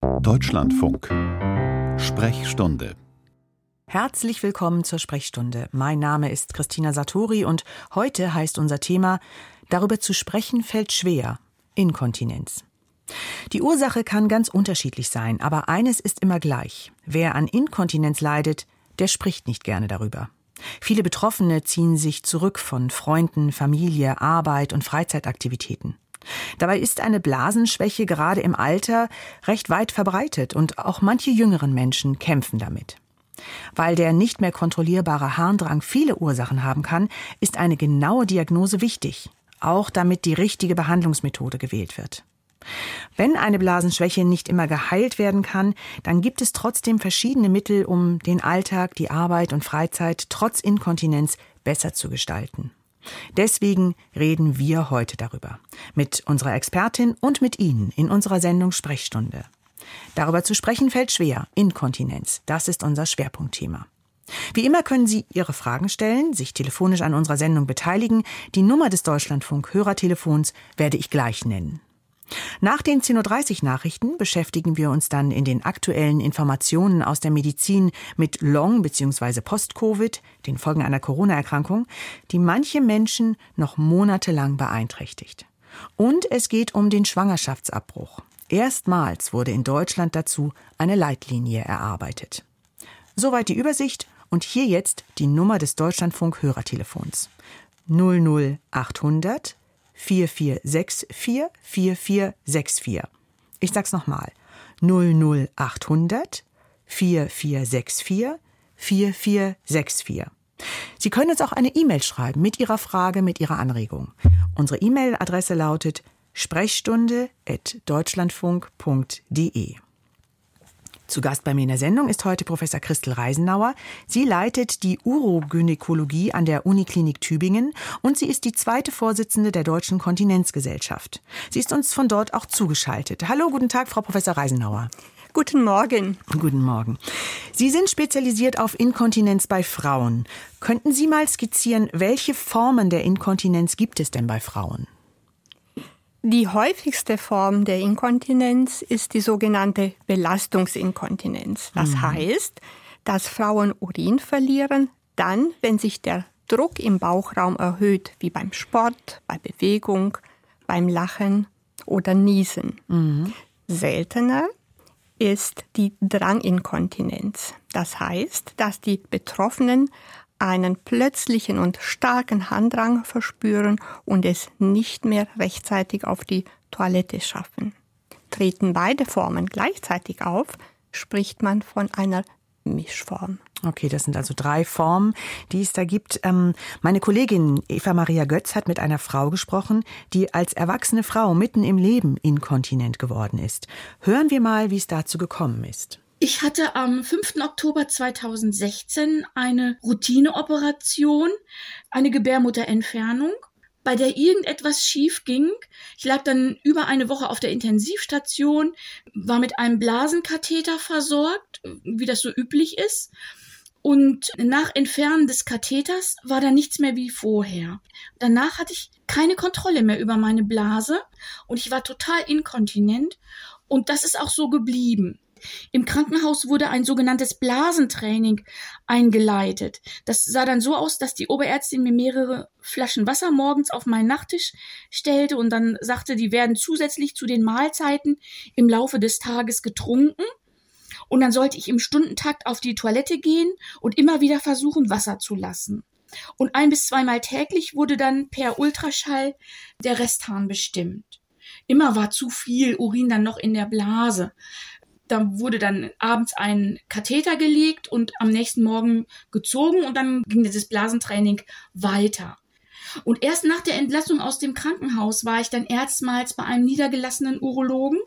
Deutschlandfunk Sprechstunde Herzlich willkommen zur Sprechstunde. Mein Name ist Christina Satori und heute heißt unser Thema Darüber zu sprechen fällt schwer. Inkontinenz. Die Ursache kann ganz unterschiedlich sein, aber eines ist immer gleich. Wer an Inkontinenz leidet, der spricht nicht gerne darüber. Viele Betroffene ziehen sich zurück von Freunden, Familie, Arbeit und Freizeitaktivitäten. Dabei ist eine Blasenschwäche gerade im Alter recht weit verbreitet und auch manche jüngeren Menschen kämpfen damit. Weil der nicht mehr kontrollierbare Harndrang viele Ursachen haben kann, ist eine genaue Diagnose wichtig, auch damit die richtige Behandlungsmethode gewählt wird. Wenn eine Blasenschwäche nicht immer geheilt werden kann, dann gibt es trotzdem verschiedene Mittel, um den Alltag, die Arbeit und Freizeit trotz Inkontinenz besser zu gestalten. Deswegen reden wir heute darüber. Mit unserer Expertin und mit Ihnen in unserer Sendung Sprechstunde. Darüber zu sprechen fällt schwer. Inkontinenz. Das ist unser Schwerpunktthema. Wie immer können Sie Ihre Fragen stellen, sich telefonisch an unserer Sendung beteiligen. Die Nummer des Deutschlandfunk Hörertelefons werde ich gleich nennen. Nach den 10.30 Uhr Nachrichten beschäftigen wir uns dann in den aktuellen Informationen aus der Medizin mit Long- bzw. Post-Covid, den Folgen einer Corona-Erkrankung, die manche Menschen noch monatelang beeinträchtigt. Und es geht um den Schwangerschaftsabbruch. Erstmals wurde in Deutschland dazu eine Leitlinie erarbeitet. Soweit die Übersicht und hier jetzt die Nummer des Deutschlandfunk Hörertelefons 00800 4464 4464. Ich sag's nochmal. 00800 4464 4464. Sie können uns auch eine E-Mail schreiben mit Ihrer Frage, mit Ihrer Anregung. Unsere E-Mail-Adresse lautet sprechstunde.deutschlandfunk.de. Zu Gast bei mir in der Sendung ist heute Professor Christel Reisenauer. Sie leitet die Urogynäkologie an der Uniklinik Tübingen und sie ist die zweite Vorsitzende der Deutschen Kontinenzgesellschaft. Sie ist uns von dort auch zugeschaltet. Hallo, guten Tag, Frau Professor Reisenauer. Guten Morgen. Guten Morgen. Sie sind spezialisiert auf Inkontinenz bei Frauen. Könnten Sie mal skizzieren, welche Formen der Inkontinenz gibt es denn bei Frauen? Die häufigste Form der Inkontinenz ist die sogenannte Belastungsinkontinenz. Das mhm. heißt, dass Frauen Urin verlieren, dann, wenn sich der Druck im Bauchraum erhöht, wie beim Sport, bei Bewegung, beim Lachen oder Niesen. Mhm. Seltener ist die Dranginkontinenz. Das heißt, dass die Betroffenen einen plötzlichen und starken Handrang verspüren und es nicht mehr rechtzeitig auf die Toilette schaffen. Treten beide Formen gleichzeitig auf, spricht man von einer Mischform. Okay, das sind also drei Formen, die es da gibt. Ähm, meine Kollegin Eva Maria Götz hat mit einer Frau gesprochen, die als erwachsene Frau mitten im Leben inkontinent geworden ist. Hören wir mal, wie es dazu gekommen ist. Ich hatte am 5. Oktober 2016 eine Routineoperation, eine Gebärmutterentfernung, bei der irgendetwas schief ging. Ich lag dann über eine Woche auf der Intensivstation, war mit einem Blasenkatheter versorgt, wie das so üblich ist. Und nach Entfernen des Katheters war da nichts mehr wie vorher. Danach hatte ich keine Kontrolle mehr über meine Blase und ich war total inkontinent. Und das ist auch so geblieben. Im Krankenhaus wurde ein sogenanntes Blasentraining eingeleitet. Das sah dann so aus, dass die Oberärztin mir mehrere Flaschen Wasser morgens auf meinen Nachttisch stellte und dann sagte, die werden zusätzlich zu den Mahlzeiten im Laufe des Tages getrunken. Und dann sollte ich im Stundentakt auf die Toilette gehen und immer wieder versuchen, Wasser zu lassen. Und ein bis zweimal täglich wurde dann per Ultraschall der Resthahn bestimmt. Immer war zu viel Urin dann noch in der Blase. Da wurde dann abends ein Katheter gelegt und am nächsten Morgen gezogen und dann ging dieses Blasentraining weiter. Und erst nach der Entlassung aus dem Krankenhaus war ich dann erstmals bei einem niedergelassenen Urologen.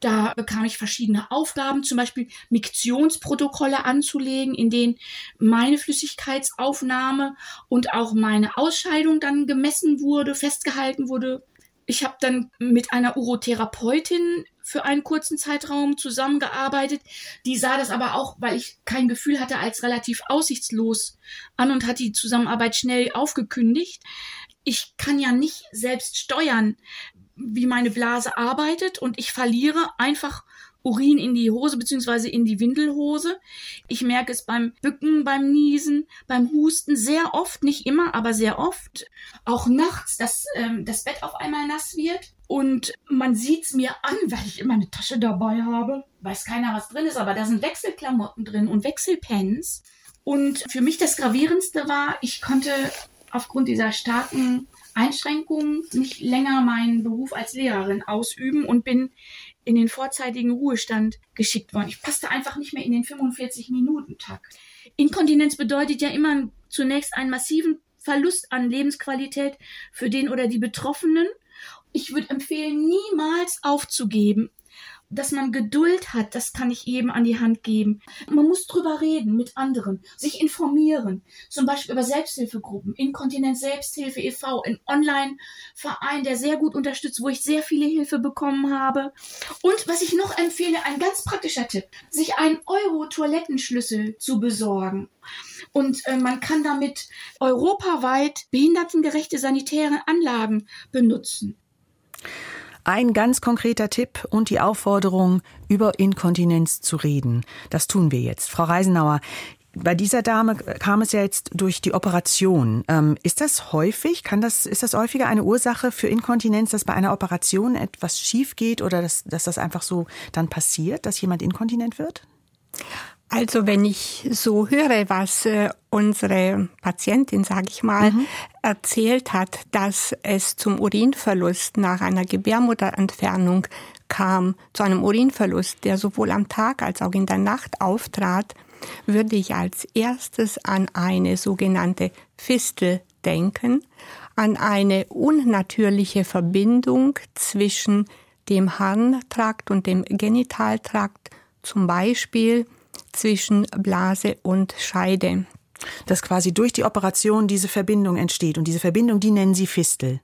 Da bekam ich verschiedene Aufgaben, zum Beispiel Miktionsprotokolle anzulegen, in denen meine Flüssigkeitsaufnahme und auch meine Ausscheidung dann gemessen wurde, festgehalten wurde. Ich habe dann mit einer Urotherapeutin für einen kurzen Zeitraum zusammengearbeitet. Die sah das aber auch, weil ich kein Gefühl hatte, als relativ aussichtslos an und hat die Zusammenarbeit schnell aufgekündigt. Ich kann ja nicht selbst steuern, wie meine Blase arbeitet und ich verliere einfach Urin in die Hose beziehungsweise in die Windelhose. Ich merke es beim Bücken, beim Niesen, beim Husten sehr oft, nicht immer, aber sehr oft. Auch nachts, dass ähm, das Bett auf einmal nass wird. Und man sieht's mir an, weil ich immer eine Tasche dabei habe. Weiß keiner, was drin ist, aber da sind Wechselklamotten drin und Wechselpens. Und für mich das Gravierendste war, ich konnte aufgrund dieser starken Einschränkungen nicht länger meinen Beruf als Lehrerin ausüben und bin in den vorzeitigen Ruhestand geschickt worden. Ich passte einfach nicht mehr in den 45-Minuten-Takt. Inkontinenz bedeutet ja immer zunächst einen massiven Verlust an Lebensqualität für den oder die Betroffenen. Ich würde empfehlen, niemals aufzugeben dass man Geduld hat, das kann ich eben an die Hand geben. Man muss drüber reden mit anderen, sich informieren, zum Beispiel über Selbsthilfegruppen, Inkontinenz Selbsthilfe e.V., ein Online-Verein, der sehr gut unterstützt, wo ich sehr viele Hilfe bekommen habe. Und was ich noch empfehle, ein ganz praktischer Tipp, sich einen Euro-Toilettenschlüssel zu besorgen. Und äh, man kann damit europaweit behindertengerechte sanitäre Anlagen benutzen. Ein ganz konkreter Tipp und die Aufforderung, über Inkontinenz zu reden. Das tun wir jetzt. Frau Reisenauer, bei dieser Dame kam es ja jetzt durch die Operation. Ähm, ist das häufig? Kann das, ist das häufiger eine Ursache für Inkontinenz, dass bei einer Operation etwas schief geht oder dass, dass das einfach so dann passiert, dass jemand inkontinent wird? Also wenn ich so höre, was äh, unsere Patientin, sage ich mal, mhm. erzählt hat, dass es zum Urinverlust nach einer Gebärmutterentfernung kam, zu einem Urinverlust, der sowohl am Tag als auch in der Nacht auftrat, würde ich als erstes an eine sogenannte Fistel denken, an eine unnatürliche Verbindung zwischen dem Harntrakt und dem Genitaltrakt, zum Beispiel zwischen Blase und Scheide. Dass quasi durch die Operation diese Verbindung entsteht. Und diese Verbindung, die nennen Sie Fistel.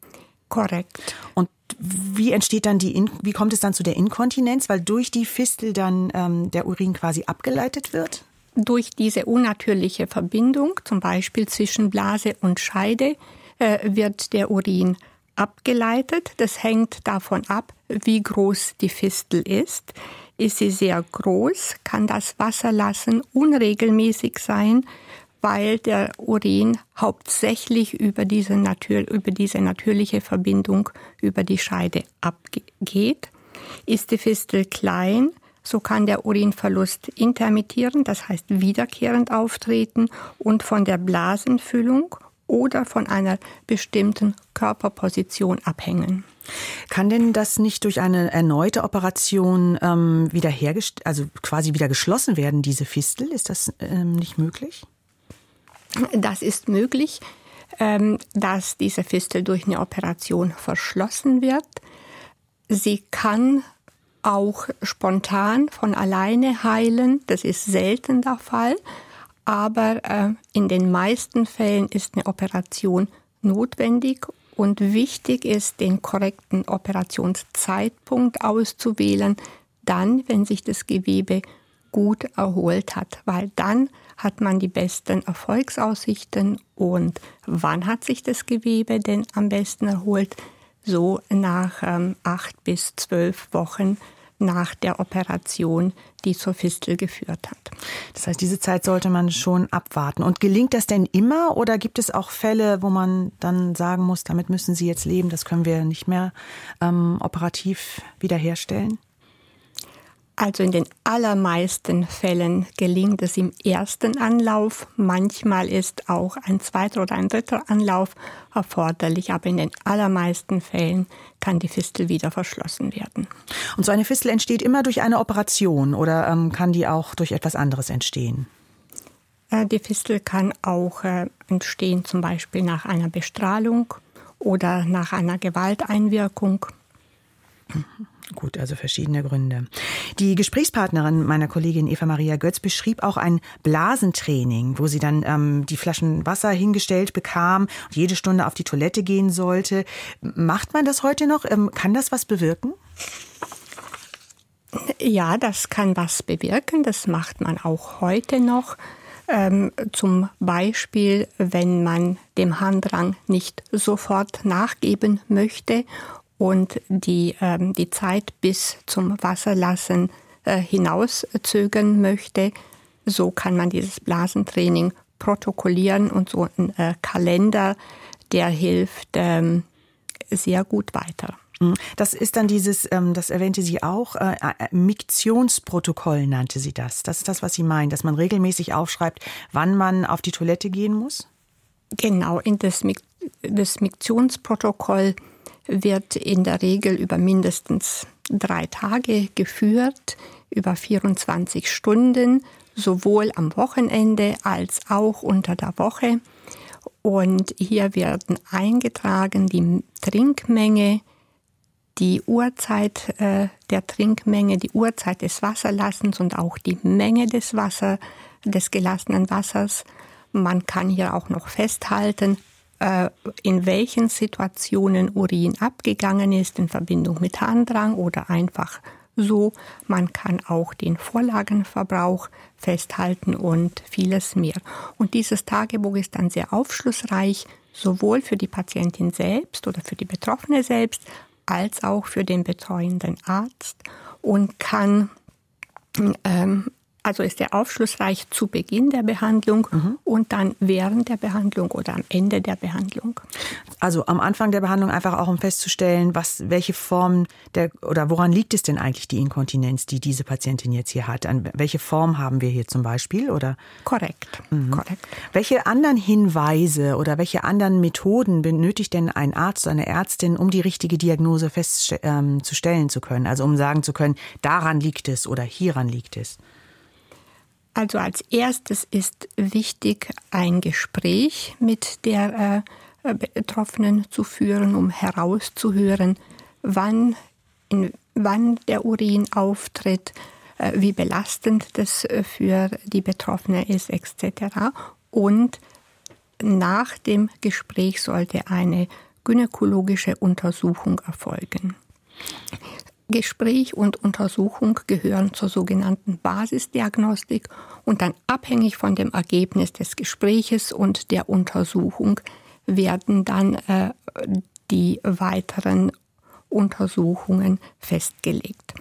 Korrekt. Und wie entsteht dann die, wie kommt es dann zu der Inkontinenz? Weil durch die Fistel dann ähm, der Urin quasi abgeleitet wird? Durch diese unnatürliche Verbindung, zum Beispiel zwischen Blase und Scheide, äh, wird der Urin abgeleitet. Das hängt davon ab, wie groß die Fistel ist. Ist sie sehr groß, kann das Wasserlassen unregelmäßig sein, weil der Urin hauptsächlich über diese, über diese natürliche Verbindung über die Scheide abgeht. Ist die Fistel klein, so kann der Urinverlust intermittieren, das heißt wiederkehrend auftreten und von der Blasenfüllung oder von einer bestimmten Körperposition abhängen. Kann denn das nicht durch eine erneute Operation ähm, wiederhergestellt, also quasi wieder geschlossen werden, diese Fistel? Ist das ähm, nicht möglich? Das ist möglich, ähm, dass diese Fistel durch eine Operation verschlossen wird. Sie kann auch spontan von alleine heilen. Das ist selten der Fall. Aber äh, in den meisten Fällen ist eine Operation notwendig und wichtig ist, den korrekten Operationszeitpunkt auszuwählen, dann, wenn sich das Gewebe gut erholt hat, weil dann hat man die besten Erfolgsaussichten und wann hat sich das Gewebe denn am besten erholt? So nach ähm, acht bis zwölf Wochen nach der Operation, die zur Fistel geführt hat. Das heißt, diese Zeit sollte man schon abwarten. Und gelingt das denn immer oder gibt es auch Fälle, wo man dann sagen muss, damit müssen Sie jetzt leben, das können wir nicht mehr ähm, operativ wiederherstellen? Also in den allermeisten Fällen gelingt es im ersten Anlauf. Manchmal ist auch ein zweiter oder ein dritter Anlauf erforderlich, aber in den allermeisten Fällen kann die Fistel wieder verschlossen werden. Und so eine Fistel entsteht immer durch eine Operation oder ähm, kann die auch durch etwas anderes entstehen? Äh, die Fistel kann auch äh, entstehen, zum Beispiel nach einer Bestrahlung oder nach einer Gewalteinwirkung. Mhm. Gut, also verschiedene Gründe. Die Gesprächspartnerin meiner Kollegin Eva Maria Götz beschrieb auch ein Blasentraining, wo sie dann ähm, die Flaschen Wasser hingestellt bekam und jede Stunde auf die Toilette gehen sollte. Macht man das heute noch? Ähm, kann das was bewirken? Ja, das kann was bewirken. Das macht man auch heute noch. Ähm, zum Beispiel, wenn man dem Harndrang nicht sofort nachgeben möchte und die, ähm, die Zeit bis zum Wasserlassen äh, hinauszögern möchte, so kann man dieses Blasentraining protokollieren und so ein äh, Kalender, der hilft ähm, sehr gut weiter. Mhm. Das ist dann dieses, ähm, das erwähnte sie auch, äh, äh, Miktionsprotokoll nannte sie das. Das ist das, was Sie meinen, dass man regelmäßig aufschreibt, wann man auf die Toilette gehen muss? Genau, in das, das Miktionsprotokoll wird in der Regel über mindestens drei Tage geführt, über 24 Stunden, sowohl am Wochenende als auch unter der Woche. Und hier werden eingetragen die Trinkmenge, die Uhrzeit äh, der Trinkmenge, die Uhrzeit des Wasserlassens und auch die Menge des Wasser, des gelassenen Wassers. Man kann hier auch noch festhalten, in welchen Situationen Urin abgegangen ist, in Verbindung mit Harndrang oder einfach so. Man kann auch den Vorlagenverbrauch festhalten und vieles mehr. Und dieses Tagebuch ist dann sehr aufschlussreich, sowohl für die Patientin selbst oder für die Betroffene selbst, als auch für den betreuenden Arzt und kann ähm, also ist er aufschlussreich zu Beginn der Behandlung mhm. und dann während der Behandlung oder am Ende der Behandlung. Also am Anfang der Behandlung einfach auch um festzustellen, was, welche Form der oder woran liegt es denn eigentlich die Inkontinenz, die diese Patientin jetzt hier hat? An welche Form haben wir hier zum Beispiel oder? Korrekt. Mhm. Korrekt. Welche anderen Hinweise oder welche anderen Methoden benötigt denn ein Arzt oder eine Ärztin, um die richtige Diagnose festzustellen ähm, zu können? Also um sagen zu können, daran liegt es oder hieran liegt es? Also als erstes ist wichtig, ein Gespräch mit der äh, Betroffenen zu führen, um herauszuhören, wann, in, wann der Urin auftritt, äh, wie belastend das äh, für die Betroffene ist, etc. Und nach dem Gespräch sollte eine gynäkologische Untersuchung erfolgen. Gespräch und Untersuchung gehören zur sogenannten Basisdiagnostik und dann abhängig von dem Ergebnis des Gespräches und der Untersuchung werden dann äh, die weiteren Untersuchungen festgelegt.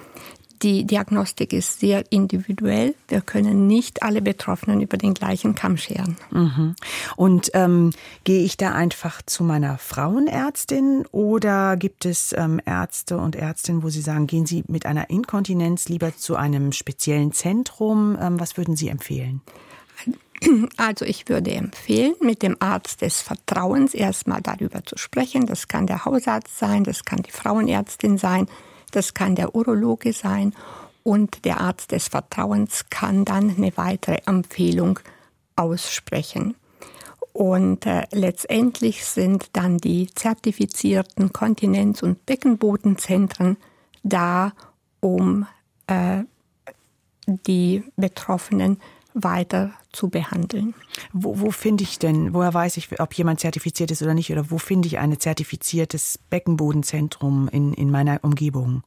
Die Diagnostik ist sehr individuell. Wir können nicht alle Betroffenen über den gleichen Kamm scheren. Mhm. Und ähm, gehe ich da einfach zu meiner Frauenärztin oder gibt es ähm, Ärzte und Ärztinnen, wo Sie sagen, gehen Sie mit einer Inkontinenz lieber zu einem speziellen Zentrum? Ähm, was würden Sie empfehlen? Also ich würde empfehlen, mit dem Arzt des Vertrauens erstmal darüber zu sprechen. Das kann der Hausarzt sein, das kann die Frauenärztin sein, das kann der Urologe sein und der Arzt des Vertrauens kann dann eine weitere Empfehlung aussprechen. Und äh, letztendlich sind dann die zertifizierten Kontinenz- und Beckenbodenzentren da, um äh, die Betroffenen weiter zu behandeln. Wo, wo finde ich denn, woher weiß ich, ob jemand zertifiziert ist oder nicht, oder wo finde ich ein zertifiziertes Beckenbodenzentrum in, in meiner Umgebung?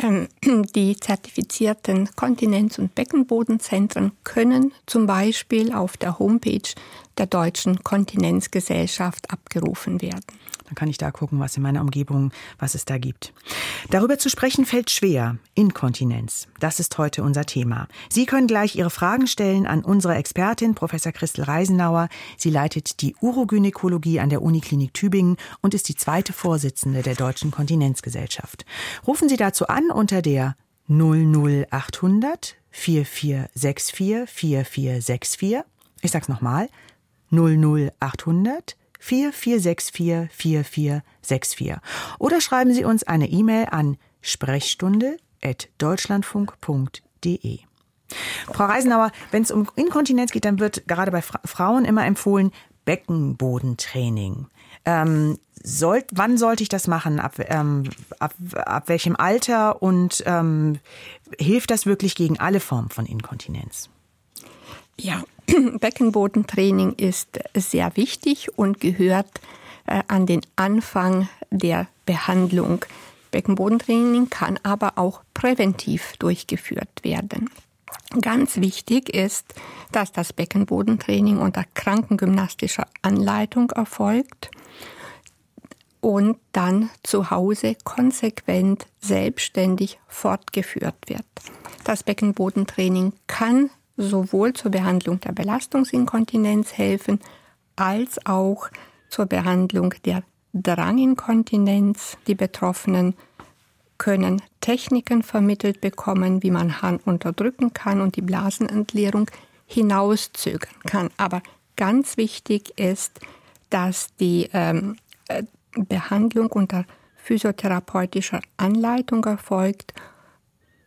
Ähm, die zertifizierten Kontinenz- und Beckenbodenzentren können zum Beispiel auf der Homepage der Deutschen Kontinenzgesellschaft abgerufen werden. Dann kann ich da gucken, was in meiner Umgebung, was es da gibt. Darüber zu sprechen fällt schwer. Inkontinenz. Das ist heute unser Thema. Sie können gleich Ihre Fragen stellen an unsere Expertin, Professor Christel Reisenauer. Sie leitet die Urogynäkologie an der Uniklinik Tübingen und ist die zweite Vorsitzende der Deutschen Kontinenzgesellschaft. Rufen Sie dazu an unter der 00800 4464 4464. Ich sag's nochmal. 00800 4464 4464 oder schreiben Sie uns eine E-Mail an sprechstunde.deutschlandfunk.de. Frau Reisenauer, wenn es um Inkontinenz geht, dann wird gerade bei Fra Frauen immer empfohlen Beckenbodentraining. Ähm, soll, wann sollte ich das machen? Ab, ähm, ab, ab welchem Alter? Und ähm, hilft das wirklich gegen alle Formen von Inkontinenz? Ja, Beckenbodentraining ist sehr wichtig und gehört äh, an den Anfang der Behandlung. Beckenbodentraining kann aber auch präventiv durchgeführt werden. Ganz wichtig ist, dass das Beckenbodentraining unter krankengymnastischer Anleitung erfolgt. Und dann zu Hause konsequent selbstständig fortgeführt wird. Das Beckenbodentraining kann sowohl zur Behandlung der Belastungsinkontinenz helfen, als auch zur Behandlung der Dranginkontinenz. Die Betroffenen können Techniken vermittelt bekommen, wie man Hahn unterdrücken kann und die Blasenentleerung hinauszögern kann. Aber ganz wichtig ist, dass die ähm, äh, Behandlung unter physiotherapeutischer Anleitung erfolgt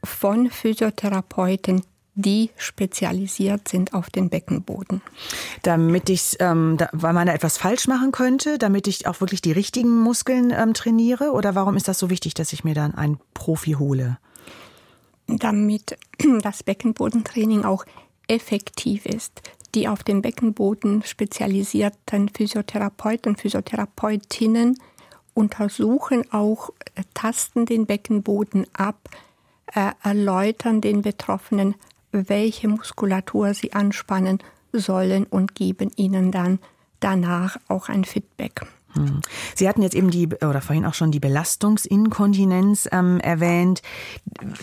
von Physiotherapeuten, die spezialisiert sind auf den Beckenboden. Damit ich, ähm, da, weil man da etwas falsch machen könnte, damit ich auch wirklich die richtigen Muskeln ähm, trainiere? Oder warum ist das so wichtig, dass ich mir dann einen Profi hole? Damit das Beckenbodentraining auch effektiv ist. Die auf den Beckenboden spezialisierten Physiotherapeuten, Physiotherapeutinnen untersuchen auch, äh, tasten den Beckenboden ab, äh, erläutern den Betroffenen, welche Muskulatur sie anspannen sollen und geben ihnen dann danach auch ein Feedback. Hm. Sie hatten jetzt eben die, oder vorhin auch schon die Belastungsinkontinenz ähm, erwähnt.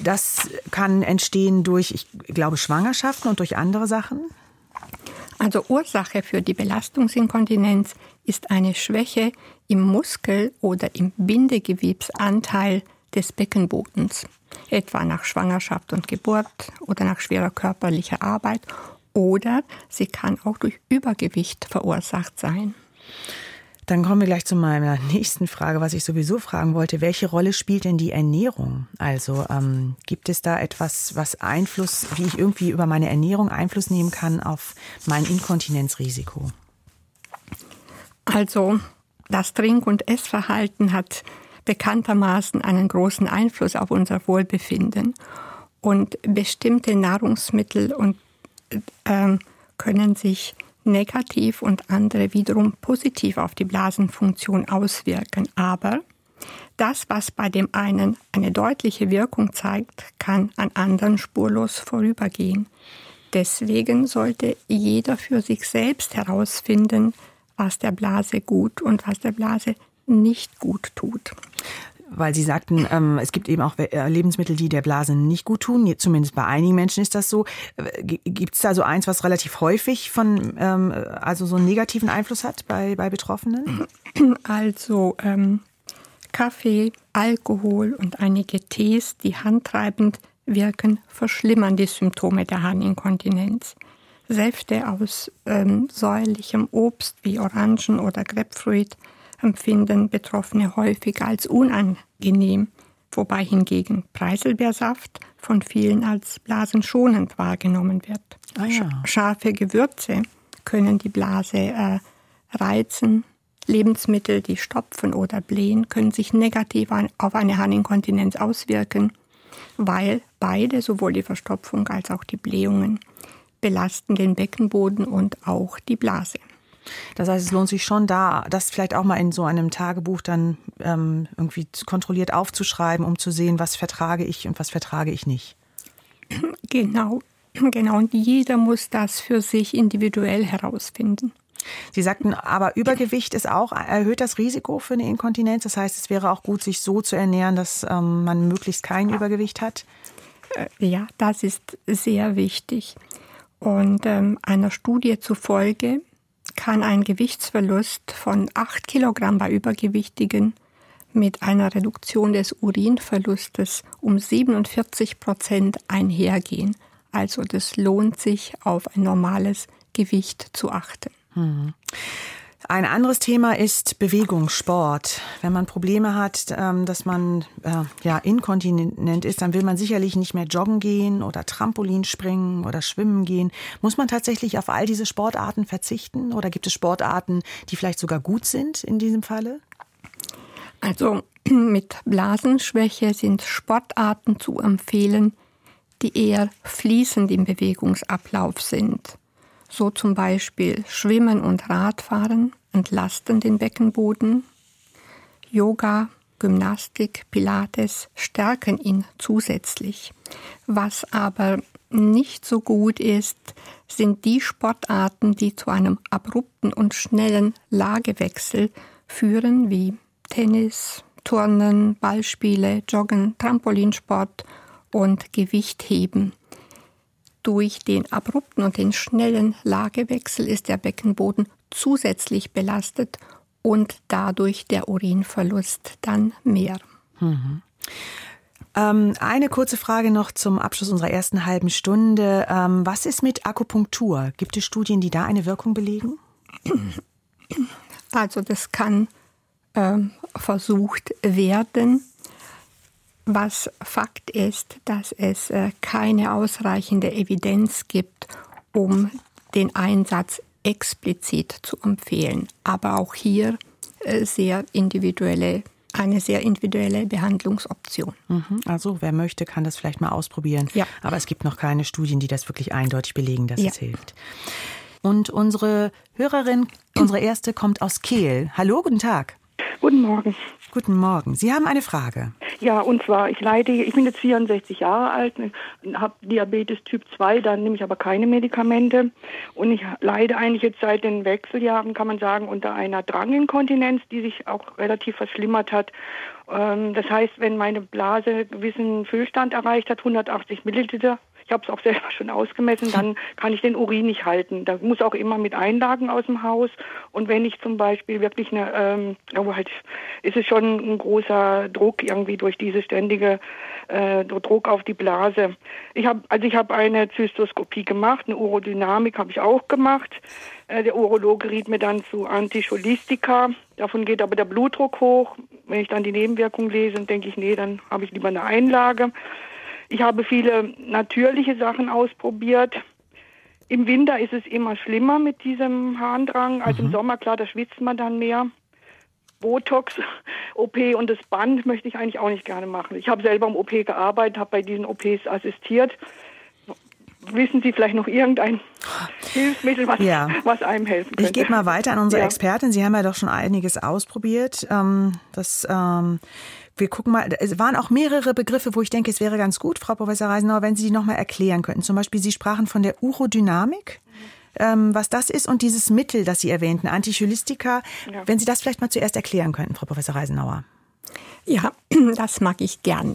Das kann entstehen durch, ich glaube, Schwangerschaften und durch andere Sachen? Also Ursache für die Belastungsinkontinenz ist eine Schwäche im Muskel- oder im Bindegewebsanteil des Beckenbodens, etwa nach Schwangerschaft und Geburt oder nach schwerer körperlicher Arbeit, oder sie kann auch durch Übergewicht verursacht sein. Dann kommen wir gleich zu meiner nächsten Frage, was ich sowieso fragen wollte. Welche Rolle spielt denn die Ernährung? Also ähm, gibt es da etwas, was Einfluss, wie ich irgendwie über meine Ernährung Einfluss nehmen kann auf mein Inkontinenzrisiko? Also das Trink- und Essverhalten hat bekanntermaßen einen großen Einfluss auf unser Wohlbefinden. Und bestimmte Nahrungsmittel und, äh, können sich negativ und andere wiederum positiv auf die Blasenfunktion auswirken. Aber das, was bei dem einen eine deutliche Wirkung zeigt, kann an anderen spurlos vorübergehen. Deswegen sollte jeder für sich selbst herausfinden, was der Blase gut und was der Blase nicht gut tut weil Sie sagten, ähm, es gibt eben auch äh, Lebensmittel, die der Blase nicht gut tun. Zumindest bei einigen Menschen ist das so. Äh, gibt es da so eins, was relativ häufig von, ähm, also so einen negativen Einfluss hat bei, bei Betroffenen? Also ähm, Kaffee, Alkohol und einige Tees, die handtreibend wirken, verschlimmern die Symptome der Harninkontinenz. Säfte aus ähm, säuerlichem Obst wie Orangen oder Grapefruit empfinden Betroffene häufig als unangenehm, wobei hingegen Preiselbeersaft von vielen als blasenschonend wahrgenommen wird. Ah, ja. Scharfe Gewürze können die Blase äh, reizen. Lebensmittel, die stopfen oder blähen, können sich negativ auf eine Harninkontinenz auswirken, weil beide, sowohl die Verstopfung als auch die Blähungen, belasten den Beckenboden und auch die Blase. Das heißt, es lohnt sich schon da, das vielleicht auch mal in so einem Tagebuch dann ähm, irgendwie kontrolliert aufzuschreiben, um zu sehen, was vertrage ich und was vertrage ich nicht. Genau, genau. Und jeder muss das für sich individuell herausfinden. Sie sagten aber, Übergewicht ist auch, erhöht das Risiko für eine Inkontinenz. Das heißt, es wäre auch gut, sich so zu ernähren, dass ähm, man möglichst kein Übergewicht hat. Äh, ja, das ist sehr wichtig. Und ähm, einer Studie zufolge kann ein Gewichtsverlust von 8 Kilogramm bei Übergewichtigen mit einer Reduktion des Urinverlustes um 47 Prozent einhergehen. Also das lohnt sich, auf ein normales Gewicht zu achten. Hm. Ein anderes Thema ist Bewegung, Sport. Wenn man Probleme hat, ähm, dass man äh, ja inkontinent ist, dann will man sicherlich nicht mehr joggen gehen oder Trampolin springen oder schwimmen gehen. Muss man tatsächlich auf all diese Sportarten verzichten oder gibt es Sportarten, die vielleicht sogar gut sind in diesem Falle? Also mit Blasenschwäche sind Sportarten zu empfehlen, die eher fließend im Bewegungsablauf sind. So zum Beispiel Schwimmen und Radfahren entlasten den Beckenboden. Yoga, Gymnastik, Pilates stärken ihn zusätzlich. Was aber nicht so gut ist, sind die Sportarten, die zu einem abrupten und schnellen Lagewechsel führen, wie Tennis, Turnen, Ballspiele, Joggen, Trampolinsport und Gewichtheben. Durch den abrupten und den schnellen Lagewechsel ist der Beckenboden zusätzlich belastet und dadurch der Urinverlust dann mehr. Mhm. Ähm, eine kurze Frage noch zum Abschluss unserer ersten halben Stunde. Ähm, was ist mit Akupunktur? Gibt es Studien, die da eine Wirkung belegen? Also das kann ähm, versucht werden. Was Fakt ist, dass es äh, keine ausreichende Evidenz gibt, um den Einsatz explizit zu empfehlen. Aber auch hier äh, sehr individuelle eine sehr individuelle Behandlungsoption. Mhm. Also wer möchte, kann das vielleicht mal ausprobieren. Ja. Aber es gibt noch keine Studien, die das wirklich eindeutig belegen, dass ja. es hilft. Und unsere Hörerin, unsere erste, kommt aus Kehl. Hallo, guten Tag. Guten Morgen. Guten Morgen. Sie haben eine Frage. Ja, und zwar, ich leide, ich bin jetzt 64 Jahre alt, habe Diabetes Typ 2, da nehme ich aber keine Medikamente. Und ich leide eigentlich jetzt seit den Wechseljahren, kann man sagen, unter einer Dranginkontinenz, die sich auch relativ verschlimmert hat. Ähm, das heißt, wenn meine Blase einen gewissen Füllstand erreicht hat, 180 Milliliter ich habe es auch selber schon ausgemessen, dann kann ich den Urin nicht halten. Da muss auch immer mit Einlagen aus dem Haus. Und wenn ich zum Beispiel wirklich eine, ähm, aber halt ist es schon ein großer Druck irgendwie durch diese ständige äh, Druck auf die Blase. Ich habe also ich habe eine Zystoskopie gemacht, eine Urodynamik habe ich auch gemacht. Äh, der Urologe riet mir dann zu Anticholistika. Davon geht aber der Blutdruck hoch. Wenn ich dann die Nebenwirkungen lese, denke ich, nee, dann habe ich lieber eine Einlage. Ich habe viele natürliche Sachen ausprobiert. Im Winter ist es immer schlimmer mit diesem Harndrang. Also mhm. im Sommer, klar, da schwitzt man dann mehr. Botox, OP und das Band möchte ich eigentlich auch nicht gerne machen. Ich habe selber im OP gearbeitet, habe bei diesen OPs assistiert. Wissen Sie vielleicht noch irgendein Hilfsmittel, was, ja. was einem helfen könnte? Ich gebe mal weiter an unsere ja. Expertin. Sie haben ja doch schon einiges ausprobiert. Ähm, das ähm, wir gucken mal, es waren auch mehrere Begriffe, wo ich denke, es wäre ganz gut, Frau Professor Reisenauer, wenn Sie die nochmal erklären könnten. Zum Beispiel, Sie sprachen von der Urodynamik. Ähm, was das ist und dieses Mittel, das Sie erwähnten, Anticholistika. Ja. Wenn Sie das vielleicht mal zuerst erklären könnten, Frau Professor Reisenauer. Ja, das mag ich gerne.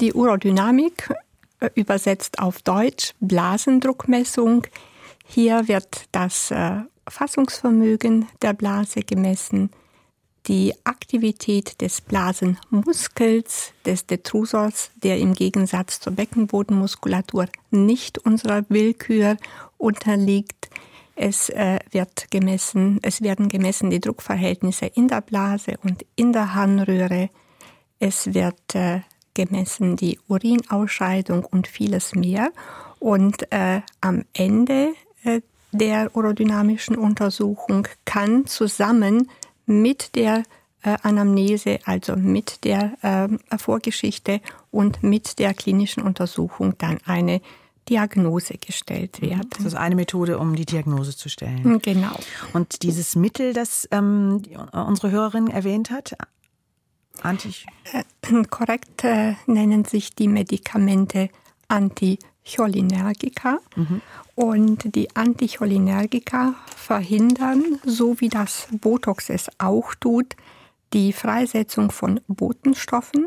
Die Urodynamik äh, übersetzt auf Deutsch Blasendruckmessung. Hier wird das äh, Fassungsvermögen der Blase gemessen, die Aktivität des Blasenmuskels, des Detrusors, der im Gegensatz zur Beckenbodenmuskulatur nicht unserer Willkür unterliegt. Es äh, wird gemessen, es werden gemessen die Druckverhältnisse in der Blase und in der Harnröhre. Es wird äh, gemessen die Urinausscheidung und vieles mehr. Und äh, am Ende der urodynamischen Untersuchung kann zusammen mit der äh, Anamnese, also mit der äh, Vorgeschichte und mit der klinischen Untersuchung dann eine Diagnose gestellt mhm. werden. Das ist eine Methode, um die Diagnose zu stellen. Genau. Und dieses Mittel, das ähm, unsere Hörerin erwähnt hat, Anti äh, korrekt äh, nennen sich die Medikamente Anticholinergika. Mhm. Und die Anticholinergika verhindern, so wie das Botox es auch tut, die Freisetzung von Botenstoffen,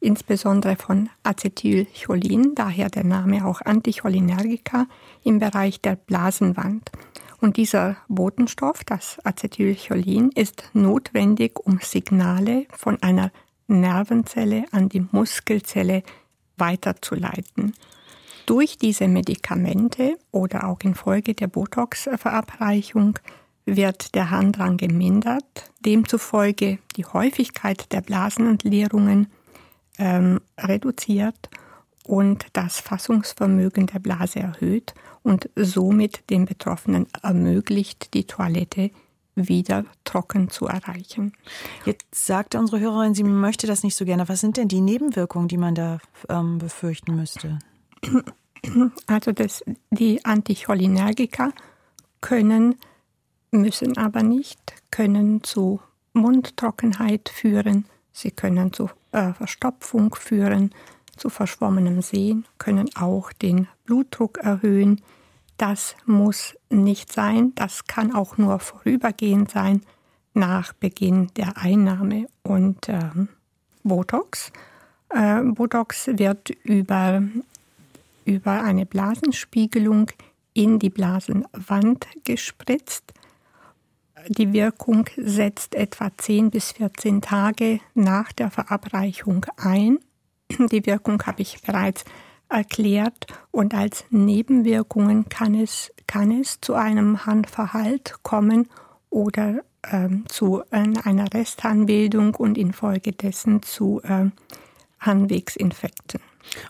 insbesondere von Acetylcholin, daher der Name auch Anticholinergika, im Bereich der Blasenwand. Und dieser Botenstoff, das Acetylcholin, ist notwendig, um Signale von einer Nervenzelle an die Muskelzelle weiterzuleiten. Durch diese Medikamente oder auch infolge der Botox-Verabreichung wird der Harndrang gemindert, demzufolge die Häufigkeit der Blasenentleerungen ähm, reduziert und das Fassungsvermögen der Blase erhöht und somit den Betroffenen ermöglicht, die Toilette wieder trocken zu erreichen. Jetzt sagte unsere Hörerin, sie möchte das nicht so gerne. Was sind denn die Nebenwirkungen, die man da ähm, befürchten müsste? Also das, die Anticholinergika können, müssen aber nicht, können zu Mundtrockenheit führen, sie können zu äh, Verstopfung führen, zu verschwommenem Sehen, können auch den Blutdruck erhöhen. Das muss nicht sein, das kann auch nur vorübergehend sein. nach Beginn der Einnahme. Und äh, Botox. Äh, Botox wird über, über eine Blasenspiegelung in die Blasenwand gespritzt. Die Wirkung setzt etwa 10 bis 14 Tage nach der Verabreichung ein. Die Wirkung habe ich bereits erklärt und als Nebenwirkungen kann es, kann es zu einem Handverhalt kommen oder ähm, zu äh, einer Restharnbildung und infolgedessen zu äh, Harnwegsinfekten.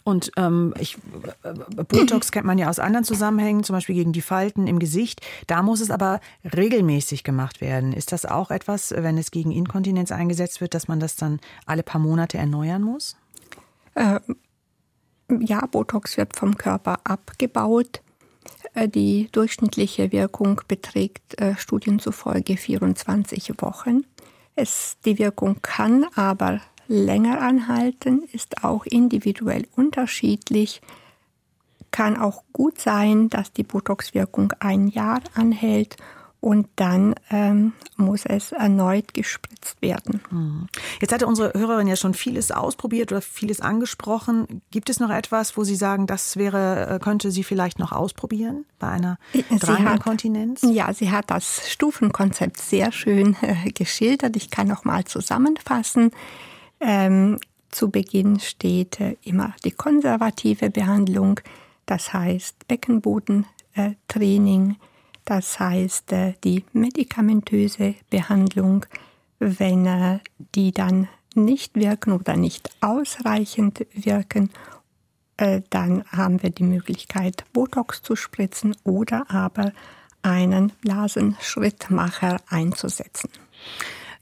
Und ähm, ich, äh, Botox kennt man ja aus anderen Zusammenhängen, zum Beispiel gegen die Falten im Gesicht. Da muss es aber regelmäßig gemacht werden. Ist das auch etwas, wenn es gegen Inkontinenz eingesetzt wird, dass man das dann alle paar Monate erneuern muss? Äh, ja, Botox wird vom Körper abgebaut. Äh, die durchschnittliche Wirkung beträgt äh, Studien zufolge 24 Wochen. Es, die Wirkung kann aber länger anhalten, ist auch individuell unterschiedlich. Kann auch gut sein, dass die Botox-Wirkung ein Jahr anhält und dann ähm, muss es erneut gespritzt werden. Hm. Jetzt hatte unsere Hörerin ja schon vieles ausprobiert oder vieles angesprochen. Gibt es noch etwas, wo Sie sagen, das wäre, äh, könnte sie vielleicht noch ausprobieren bei einer Dranginkontinenz? Ja, sie hat das Stufenkonzept sehr schön äh, geschildert. Ich kann noch mal zusammenfassen. Ähm, zu Beginn steht äh, immer die konservative Behandlung, das heißt Beckenbodentraining, das heißt äh, die medikamentöse Behandlung, wenn äh, die dann nicht wirken oder nicht ausreichend wirken, äh, dann haben wir die Möglichkeit, Botox zu spritzen oder aber einen Blasenschrittmacher einzusetzen.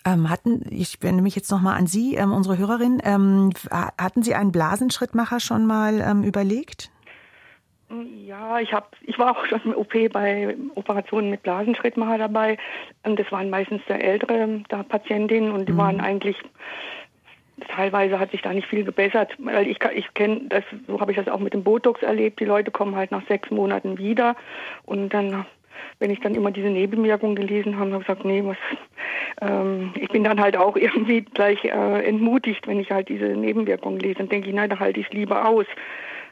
Ähm, hatten, ich wende mich jetzt nochmal an Sie, ähm, unsere Hörerin, ähm, hatten Sie einen Blasenschrittmacher schon mal ähm, überlegt? Ja, ich habe, ich war auch schon im OP bei Operationen mit Blasenschrittmacher dabei. Und das waren meistens sehr ältere da Patientinnen und die mhm. waren eigentlich teilweise hat sich da nicht viel gebessert, weil ich ich kenne das, so habe ich das auch mit dem Botox erlebt. Die Leute kommen halt nach sechs Monaten wieder und dann wenn ich dann immer diese Nebenwirkungen gelesen habe, habe ich gesagt, nee, was, ähm, ich bin dann halt auch irgendwie gleich äh, entmutigt, wenn ich halt diese Nebenwirkungen lese. Dann denke ich, nein, da halte ich es lieber aus.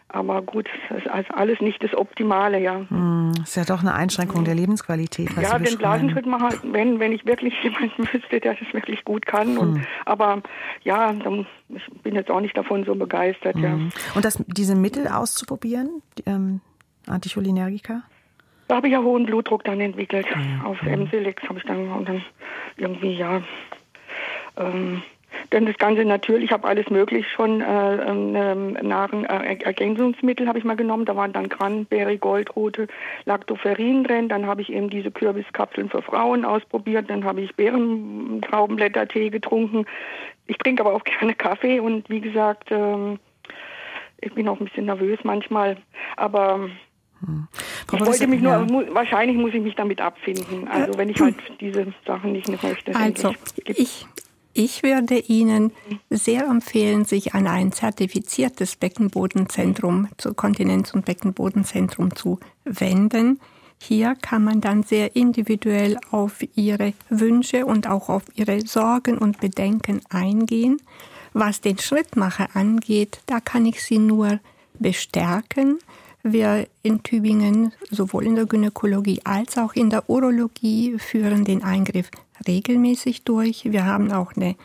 Aber gut, das ist alles nicht das Optimale, ja. Hm, ist ja doch eine Einschränkung der Lebensqualität. Was ja, den Blasenschrittmacher, wenn, wenn ich wirklich jemanden wüsste, der das wirklich gut kann. Und, hm. Aber ja, dann, ich bin jetzt auch nicht davon so begeistert, hm. ja. Und das, diese Mittel auszuprobieren, die, ähm, Anticholinergika? Da habe ich ja hohen Blutdruck dann entwickelt. Auf. Emsilex habe ich dann, und dann irgendwie, ja, ähm, denn das Ganze natürlich, ich habe alles möglich schon, äh, ähm, Nahrungsergänzungsmittel äh, habe ich mal genommen. Da waren dann Cranberry, Goldrote, Lactoferrin drin. Dann habe ich eben diese Kürbiskapseln für Frauen ausprobiert. Dann habe ich Beerentraubenblättertee getrunken. Ich trinke aber auch gerne Kaffee und wie gesagt, ähm, ich bin auch ein bisschen nervös manchmal. Aber hm. Ich wollte mich nur, ja. wahrscheinlich muss ich mich damit abfinden. Also wenn ich halt diese Sachen nicht möchte. Also ich, ich würde Ihnen sehr empfehlen, sich an ein zertifiziertes Beckenbodenzentrum, zu Kontinenz- und Beckenbodenzentrum zu wenden. Hier kann man dann sehr individuell auf Ihre Wünsche und auch auf Ihre Sorgen und Bedenken eingehen. Was den Schrittmacher angeht, da kann ich Sie nur bestärken. Wir in Tübingen sowohl in der Gynäkologie als auch in der Urologie führen den Eingriff regelmäßig durch. Wir haben auch eine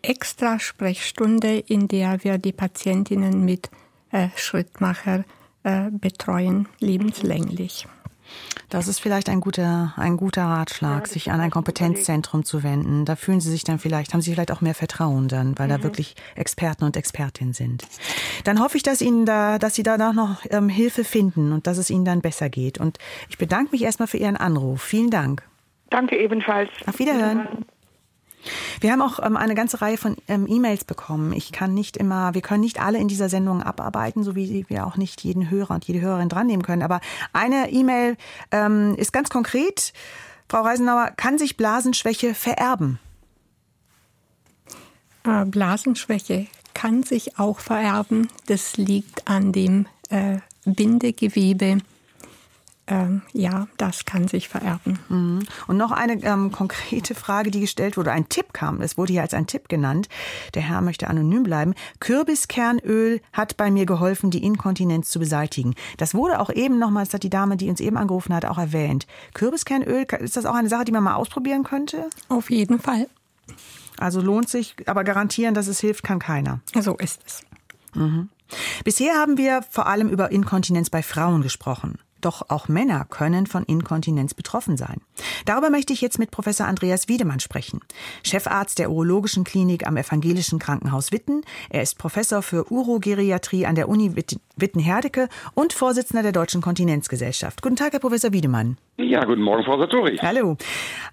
extra Sprechstunde, in der wir die Patientinnen mit äh, Schrittmacher äh, betreuen, lebenslänglich. Das ist vielleicht ein guter, ein guter Ratschlag, ja, sich an ein Kompetenzzentrum zu wenden. Da fühlen Sie sich dann vielleicht, haben Sie vielleicht auch mehr Vertrauen dann, weil mhm. da wirklich Experten und Expertinnen sind. Dann hoffe ich, dass Ihnen da, dass Sie da noch ähm, Hilfe finden und dass es Ihnen dann besser geht. Und ich bedanke mich erstmal für Ihren Anruf. Vielen Dank. Danke ebenfalls. Auf Wiederhören. Wir haben auch ähm, eine ganze Reihe von ähm, E-Mails bekommen. Ich kann nicht immer, wir können nicht alle in dieser Sendung abarbeiten, so wie wir auch nicht jeden Hörer und jede Hörerin dran nehmen können. Aber eine E-Mail ähm, ist ganz konkret. Frau Reisenauer, kann sich Blasenschwäche vererben? Äh, Blasenschwäche kann sich auch vererben. Das liegt an dem äh, Bindegewebe ähm, ja, das kann sich vererben. Mhm. Und noch eine ähm, konkrete Frage, die gestellt wurde, ein Tipp kam, es wurde hier als ein Tipp genannt. Der Herr möchte anonym bleiben. Kürbiskernöl hat bei mir geholfen, die Inkontinenz zu beseitigen. Das wurde auch eben nochmals, das hat die Dame, die uns eben angerufen hat, auch erwähnt. Kürbiskernöl, ist das auch eine Sache, die man mal ausprobieren könnte? Auf jeden Fall. Also lohnt sich, aber garantieren, dass es hilft, kann keiner. So ist es. Mhm. Bisher haben wir vor allem über Inkontinenz bei Frauen gesprochen. Doch auch Männer können von Inkontinenz betroffen sein. Darüber möchte ich jetzt mit Professor Andreas Wiedemann sprechen. Chefarzt der Urologischen Klinik am Evangelischen Krankenhaus Witten. Er ist Professor für Urogeriatrie an der Uni Witten-Herdecke und Vorsitzender der Deutschen Kontinenzgesellschaft. Guten Tag, Herr Professor Wiedemann. Ja, guten Morgen, Frau Satori. Hallo.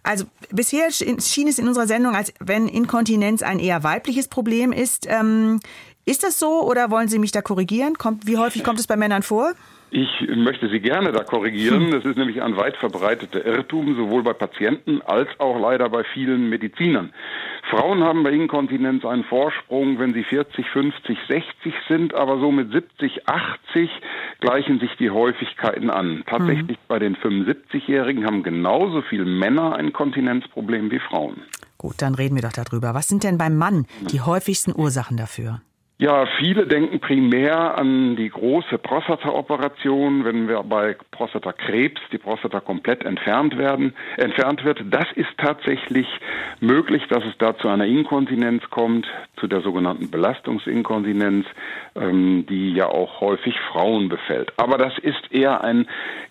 Also bisher schien es in unserer Sendung, als wenn Inkontinenz ein eher weibliches Problem ist. Ähm, ist das so oder wollen Sie mich da korrigieren? Kommt, wie häufig kommt es bei Männern vor? Ich möchte Sie gerne da korrigieren. Das ist nämlich ein weit verbreiteter Irrtum, sowohl bei Patienten als auch leider bei vielen Medizinern. Frauen haben bei Inkontinenz einen Vorsprung, wenn sie 40, 50, 60 sind, aber so mit 70, 80 gleichen sich die Häufigkeiten an. Tatsächlich mhm. bei den 75-Jährigen haben genauso viele Männer ein Kontinenzproblem wie Frauen. Gut, dann reden wir doch darüber. Was sind denn beim Mann die häufigsten Ursachen dafür? Ja, viele denken primär an die große Prostata-Operation, wenn wir bei Prostatakrebs die Prostata komplett entfernt werden, entfernt wird. Das ist tatsächlich möglich, dass es da zu einer Inkontinenz kommt, zu der sogenannten Belastungsinkontinenz, ähm, die ja auch häufig Frauen befällt. Aber das ist eher ein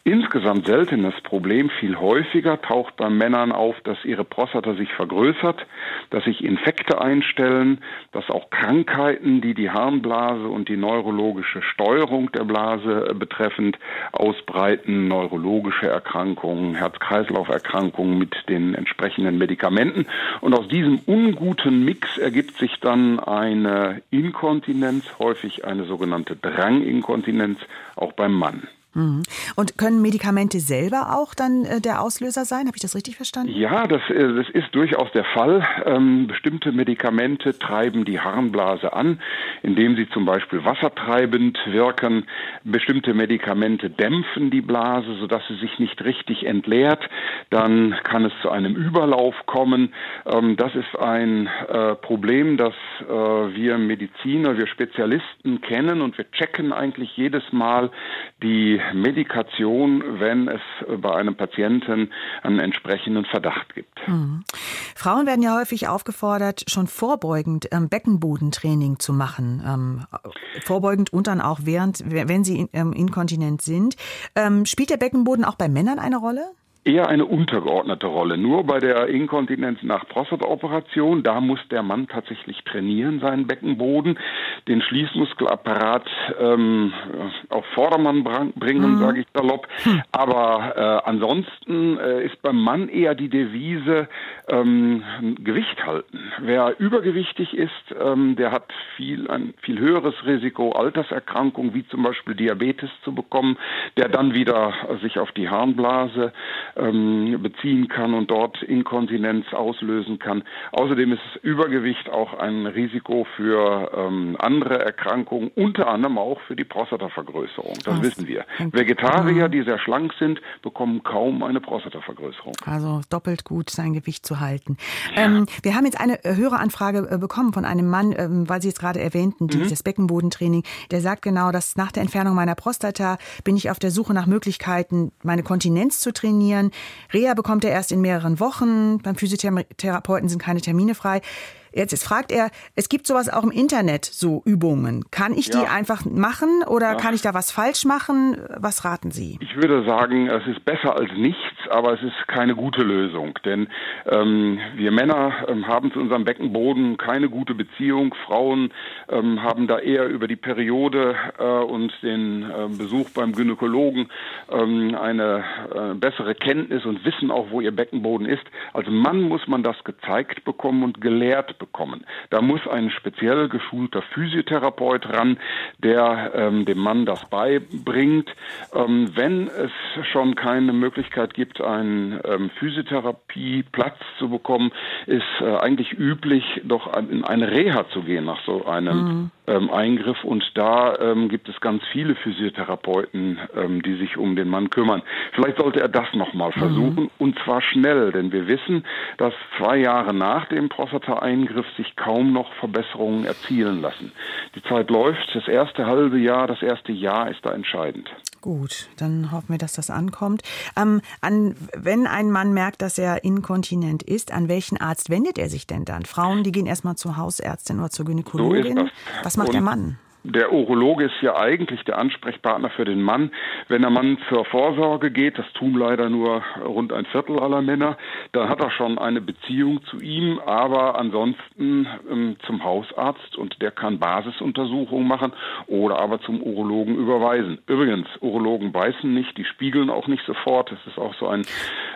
insgesamt seltenes Problem. Viel häufiger taucht bei Männern auf, dass ihre Prostata sich vergrößert, dass sich Infekte einstellen, dass auch Krankheiten, die die Harnblase und die neurologische Steuerung der Blase betreffend ausbreiten, neurologische Erkrankungen, Herz-Kreislauf-Erkrankungen mit den entsprechenden Medikamenten. Und aus diesem unguten Mix ergibt sich dann eine Inkontinenz, häufig eine sogenannte Dranginkontinenz, auch beim Mann. Mhm. Und können Medikamente selber auch dann äh, der Auslöser sein? Habe ich das richtig verstanden? Ja, das, äh, das ist durchaus der Fall. Ähm, bestimmte Medikamente treiben die Harnblase an, indem sie zum Beispiel wassertreibend wirken. Bestimmte Medikamente dämpfen die Blase, sodass sie sich nicht richtig entleert. Dann kann es zu einem Überlauf kommen. Ähm, das ist ein äh, Problem, das wir Mediziner, wir Spezialisten kennen und wir checken eigentlich jedes Mal die Medikation, wenn es bei einem Patienten einen entsprechenden Verdacht gibt. Mhm. Frauen werden ja häufig aufgefordert, schon vorbeugend ähm, Beckenbodentraining zu machen. Ähm, vorbeugend und dann auch während, wenn sie ähm, inkontinent sind. Ähm, spielt der Beckenboden auch bei Männern eine Rolle? Eher eine untergeordnete Rolle. Nur bei der Inkontinenz nach Prostataoperation, da muss der Mann tatsächlich trainieren, seinen Beckenboden, den Schließmuskelapparat ähm, auf Vordermann bringen, mhm. sage ich salopp. Hm. Aber äh, ansonsten äh, ist beim Mann eher die Devise ähm, Gewicht halten. Wer übergewichtig ist, ähm, der hat viel ein viel höheres Risiko, Alterserkrankungen wie zum Beispiel Diabetes zu bekommen, der dann wieder sich auf die Harnblase ähm, beziehen kann und dort Inkontinenz auslösen kann. Außerdem ist Übergewicht auch ein Risiko für ähm, andere Erkrankungen, unter anderem auch für die Prostatavergrößerung. Das Was? wissen wir. Vegetarier, die sehr schlank sind, bekommen kaum eine Prostatavergrößerung. Also doppelt gut sein Gewicht zu halten. Ja. Ähm, wir haben jetzt eine Höreranfrage äh, bekommen von einem Mann, ähm, weil Sie jetzt gerade erwähnten, mhm. dieses Beckenbodentraining. Der sagt genau, dass nach der Entfernung meiner Prostata bin ich auf der Suche nach Möglichkeiten, meine Kontinenz zu trainieren. Reha bekommt er erst in mehreren Wochen. Beim Physiotherapeuten sind keine Termine frei. Jetzt, jetzt fragt er, es gibt sowas auch im Internet, so Übungen. Kann ich ja. die einfach machen oder ja. kann ich da was falsch machen? Was raten Sie? Ich würde sagen, es ist besser als nichts, aber es ist keine gute Lösung. Denn ähm, wir Männer ähm, haben zu unserem Beckenboden keine gute Beziehung. Frauen ähm, haben da eher über die Periode äh, und den äh, Besuch beim Gynäkologen ähm, eine äh, bessere Kenntnis und wissen auch, wo ihr Beckenboden ist. Als Mann muss man das gezeigt bekommen und gelehrt bekommen. Da muss ein speziell geschulter Physiotherapeut ran, der ähm, dem Mann das beibringt. Ähm, wenn es schon keine Möglichkeit gibt, überhaupt einen ähm, Physiotherapieplatz zu bekommen, ist äh, eigentlich üblich, doch in eine Reha zu gehen nach so einem mhm. ähm, Eingriff. Und da ähm, gibt es ganz viele Physiotherapeuten, ähm, die sich um den Mann kümmern. Vielleicht sollte er das nochmal mhm. versuchen mhm. und zwar schnell, denn wir wissen, dass zwei Jahre nach dem Prostata-Eingriff sich kaum noch Verbesserungen erzielen lassen. Die Zeit läuft, das erste halbe Jahr, das erste Jahr ist da entscheidend. Gut, dann hoffen wir, dass das ankommt. Ähm, an, wenn ein Mann merkt, dass er inkontinent ist, an welchen Arzt wendet er sich denn dann? Frauen, die gehen erstmal zur Hausärztin oder zur Gynäkologin. So Was macht Und der Mann? Der Urologe ist ja eigentlich der Ansprechpartner für den Mann. Wenn der Mann zur Vorsorge geht, das tun leider nur rund ein Viertel aller Männer, dann hat er schon eine Beziehung zu ihm, aber ansonsten ähm, zum Hausarzt und der kann Basisuntersuchungen machen oder aber zum Urologen überweisen. Übrigens, Urologen beißen nicht, die spiegeln auch nicht sofort. Das ist auch so ein,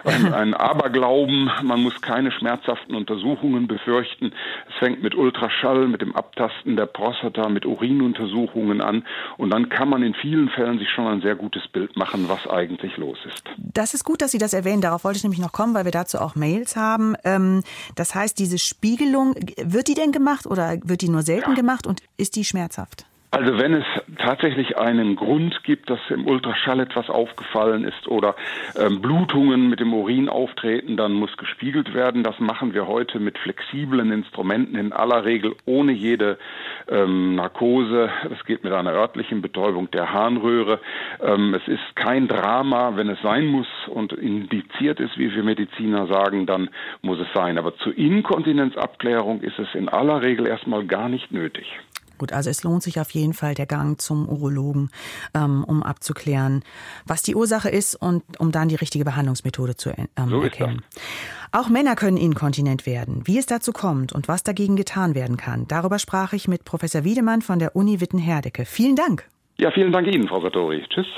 ein, ein Aberglauben. Man muss keine schmerzhaften Untersuchungen befürchten. Es fängt mit Ultraschall, mit dem Abtasten der Prostata, mit Urin Untersuchungen an und dann kann man in vielen Fällen sich schon ein sehr gutes Bild machen, was eigentlich los ist. Das ist gut, dass Sie das erwähnen. Darauf wollte ich nämlich noch kommen, weil wir dazu auch Mails haben. Ähm, das heißt, diese Spiegelung, wird die denn gemacht oder wird die nur selten ja. gemacht und ist die schmerzhaft? Also wenn es tatsächlich einen Grund gibt, dass im Ultraschall etwas aufgefallen ist oder ähm, Blutungen mit dem Urin auftreten, dann muss gespiegelt werden. Das machen wir heute mit flexiblen Instrumenten, in aller Regel ohne jede ähm, Narkose. Das geht mit einer örtlichen Betäubung der Harnröhre. Ähm, es ist kein Drama, wenn es sein muss und indiziert ist, wie wir Mediziner sagen, dann muss es sein. Aber zur Inkontinenzabklärung ist es in aller Regel erstmal gar nicht nötig. Gut, also es lohnt sich auf jeden Fall der Gang zum Urologen, ähm, um abzuklären, was die Ursache ist und um dann die richtige Behandlungsmethode zu ähm, so erkennen. Auch Männer können inkontinent werden. Wie es dazu kommt und was dagegen getan werden kann, darüber sprach ich mit Professor Wiedemann von der Uni Witten-Herdecke. Vielen Dank. Ja, vielen Dank Ihnen, Frau Sartori. Tschüss.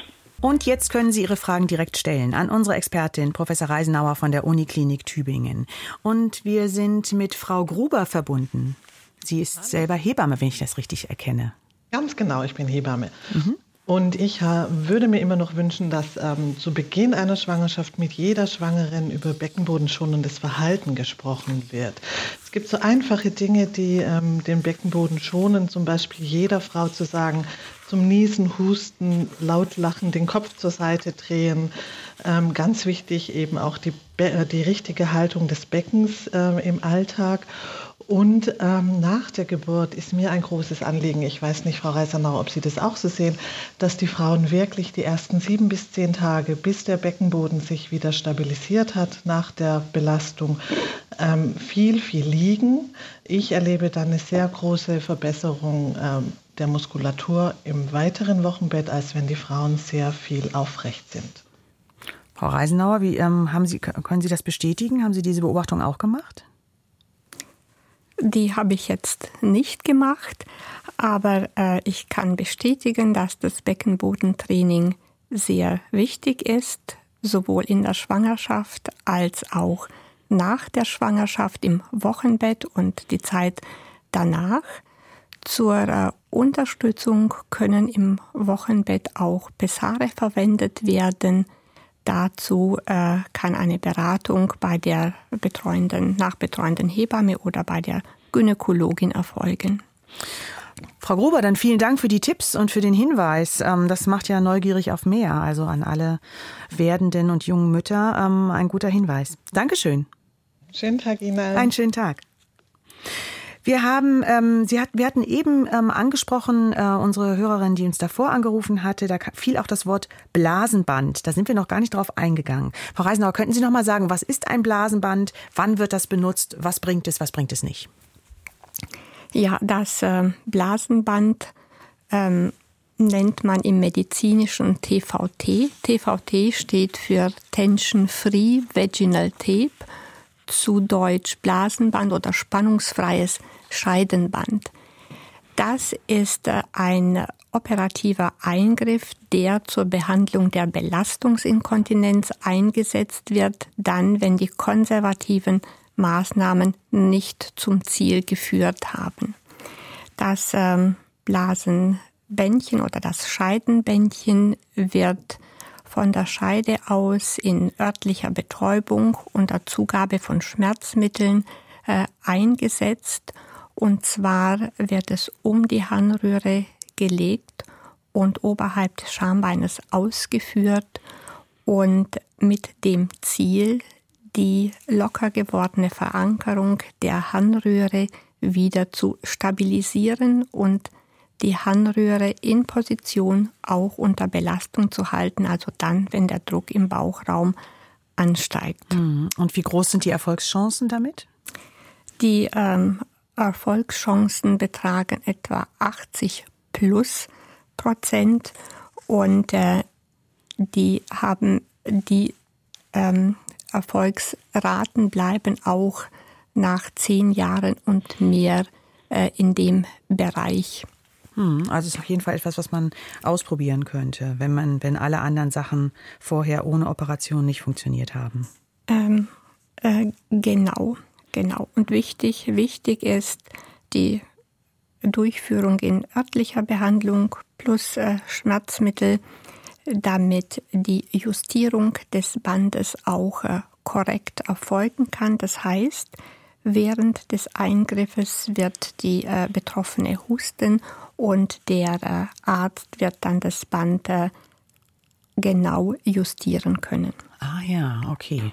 Und jetzt können Sie Ihre Fragen direkt stellen an unsere Expertin, Professor Reisenauer von der Uniklinik Tübingen. Und wir sind mit Frau Gruber verbunden. Sie ist selber Hebamme, wenn ich das richtig erkenne. Ganz genau, ich bin Hebamme. Mhm. Und ich würde mir immer noch wünschen, dass ähm, zu Beginn einer Schwangerschaft mit jeder Schwangeren über beckenbodenschonendes Verhalten gesprochen wird. Es gibt so einfache Dinge, die ähm, den Beckenboden schonen, zum Beispiel jeder Frau zu sagen, zum Niesen, Husten, laut lachen, den Kopf zur Seite drehen. Ähm, ganz wichtig eben auch die, die richtige Haltung des Beckens äh, im Alltag. Und ähm, nach der Geburt ist mir ein großes Anliegen, ich weiß nicht, Frau Reisernau, ob Sie das auch so sehen, dass die Frauen wirklich die ersten sieben bis zehn Tage, bis der Beckenboden sich wieder stabilisiert hat nach der Belastung, ähm, viel, viel liegen. Ich erlebe dann eine sehr große Verbesserung ähm, der Muskulatur im weiteren Wochenbett, als wenn die Frauen sehr viel aufrecht sind. Frau Reisenauer, wie, ähm, haben Sie, können Sie das bestätigen? Haben Sie diese Beobachtung auch gemacht? Die habe ich jetzt nicht gemacht, aber äh, ich kann bestätigen, dass das Beckenbodentraining sehr wichtig ist, sowohl in der Schwangerschaft als auch nach der Schwangerschaft im Wochenbett und die Zeit danach. Zur äh, Unterstützung können im Wochenbett auch Pessare verwendet werden, Dazu äh, kann eine Beratung bei der betreuenden, nachbetreuenden Hebamme oder bei der Gynäkologin erfolgen. Frau Gruber, dann vielen Dank für die Tipps und für den Hinweis. Ähm, das macht ja neugierig auf mehr. Also an alle werdenden und jungen Mütter ähm, ein guter Hinweis. Dankeschön. Schönen Tag Ihnen. Einen schönen Tag. Wir haben, ähm, Sie hat, wir hatten eben ähm, angesprochen, äh, unsere Hörerin, die uns davor angerufen hatte, da fiel auch das Wort Blasenband. Da sind wir noch gar nicht drauf eingegangen. Frau Reisenauer, könnten Sie noch mal sagen, was ist ein Blasenband? Wann wird das benutzt? Was bringt es? Was bringt es nicht? Ja, das äh, Blasenband ähm, nennt man im medizinischen TVT. TVT steht für Tension Free Vaginal Tape, zu Deutsch Blasenband oder spannungsfreies Scheidenband. Das ist äh, ein operativer Eingriff, der zur Behandlung der Belastungsinkontinenz eingesetzt wird, dann, wenn die konservativen Maßnahmen nicht zum Ziel geführt haben. Das ähm, Blasenbändchen oder das Scheidenbändchen wird von der Scheide aus in örtlicher Betäubung unter Zugabe von Schmerzmitteln äh, eingesetzt. Und zwar wird es um die Harnröhre gelegt und oberhalb des Schambeines ausgeführt und mit dem Ziel, die locker gewordene Verankerung der Harnröhre wieder zu stabilisieren und die Harnröhre in Position auch unter Belastung zu halten, also dann, wenn der Druck im Bauchraum ansteigt. Mhm. Und wie groß sind die Erfolgschancen damit? Die ähm, Erfolgschancen betragen etwa 80 plus Prozent und äh, die haben die ähm, Erfolgsraten bleiben auch nach zehn Jahren und mehr äh, in dem Bereich. Hm, also ist auf jeden Fall etwas, was man ausprobieren könnte, wenn man, wenn alle anderen Sachen vorher ohne Operation nicht funktioniert haben. Ähm, äh, genau, genau. Und wichtig, wichtig ist die Durchführung in örtlicher Behandlung plus äh, Schmerzmittel, damit die Justierung des Bandes auch äh, korrekt erfolgen kann. Das heißt, während des Eingriffes wird die äh, Betroffene husten und der äh, Arzt wird dann das Band äh, genau justieren können. Ah ja, okay.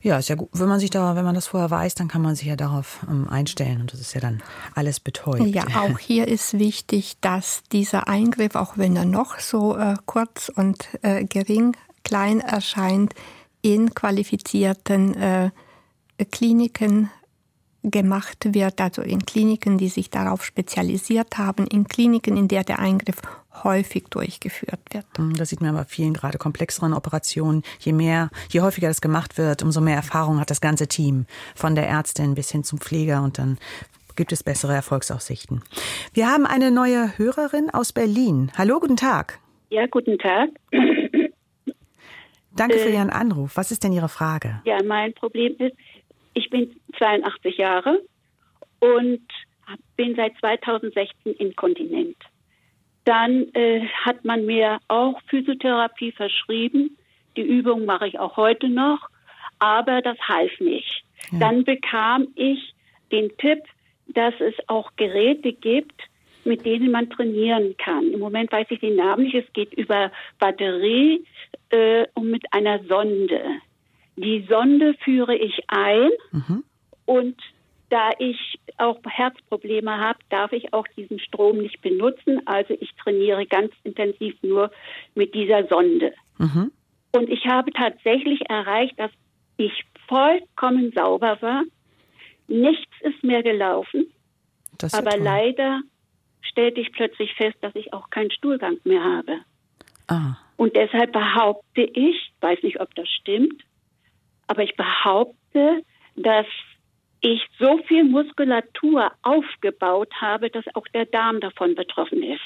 Ja, ist ja gut. Wenn man sich da, wenn man das vorher weiß, dann kann man sich ja darauf ähm, einstellen und das ist ja dann alles betäubt. Ja, auch hier ist wichtig, dass dieser Eingriff, auch wenn er noch so äh, kurz und äh, gering, klein erscheint, in qualifizierten äh, Kliniken gemacht wird, also in Kliniken, die sich darauf spezialisiert haben, in Kliniken, in der der Eingriff häufig durchgeführt wird. Hm, das sieht man bei vielen gerade komplexeren Operationen. Je mehr, je häufiger das gemacht wird, umso mehr Erfahrung hat das ganze Team, von der Ärztin bis hin zum Pfleger und dann gibt es bessere Erfolgsaussichten. Wir haben eine neue Hörerin aus Berlin. Hallo, guten Tag. Ja, guten Tag. Danke für äh, Ihren Anruf. Was ist denn Ihre Frage? Ja, mein Problem ist, ich bin 82 Jahre und bin seit 2016 inkontinent. Dann äh, hat man mir auch Physiotherapie verschrieben. Die Übung mache ich auch heute noch, aber das half nicht. Ja. Dann bekam ich den Tipp, dass es auch Geräte gibt, mit denen man trainieren kann. Im Moment weiß ich den Namen nicht. Es geht über Batterie äh, und mit einer Sonde. Die Sonde führe ich ein mhm. und da ich auch Herzprobleme habe, darf ich auch diesen Strom nicht benutzen. Also ich trainiere ganz intensiv nur mit dieser Sonde. Mhm. Und ich habe tatsächlich erreicht, dass ich vollkommen sauber war. Nichts ist mehr gelaufen. aber toll. leider stellte ich plötzlich fest, dass ich auch keinen Stuhlgang mehr habe. Ah. Und deshalb behaupte ich, weiß nicht, ob das stimmt, aber ich behaupte, dass ich so viel Muskulatur aufgebaut habe, dass auch der Darm davon betroffen ist.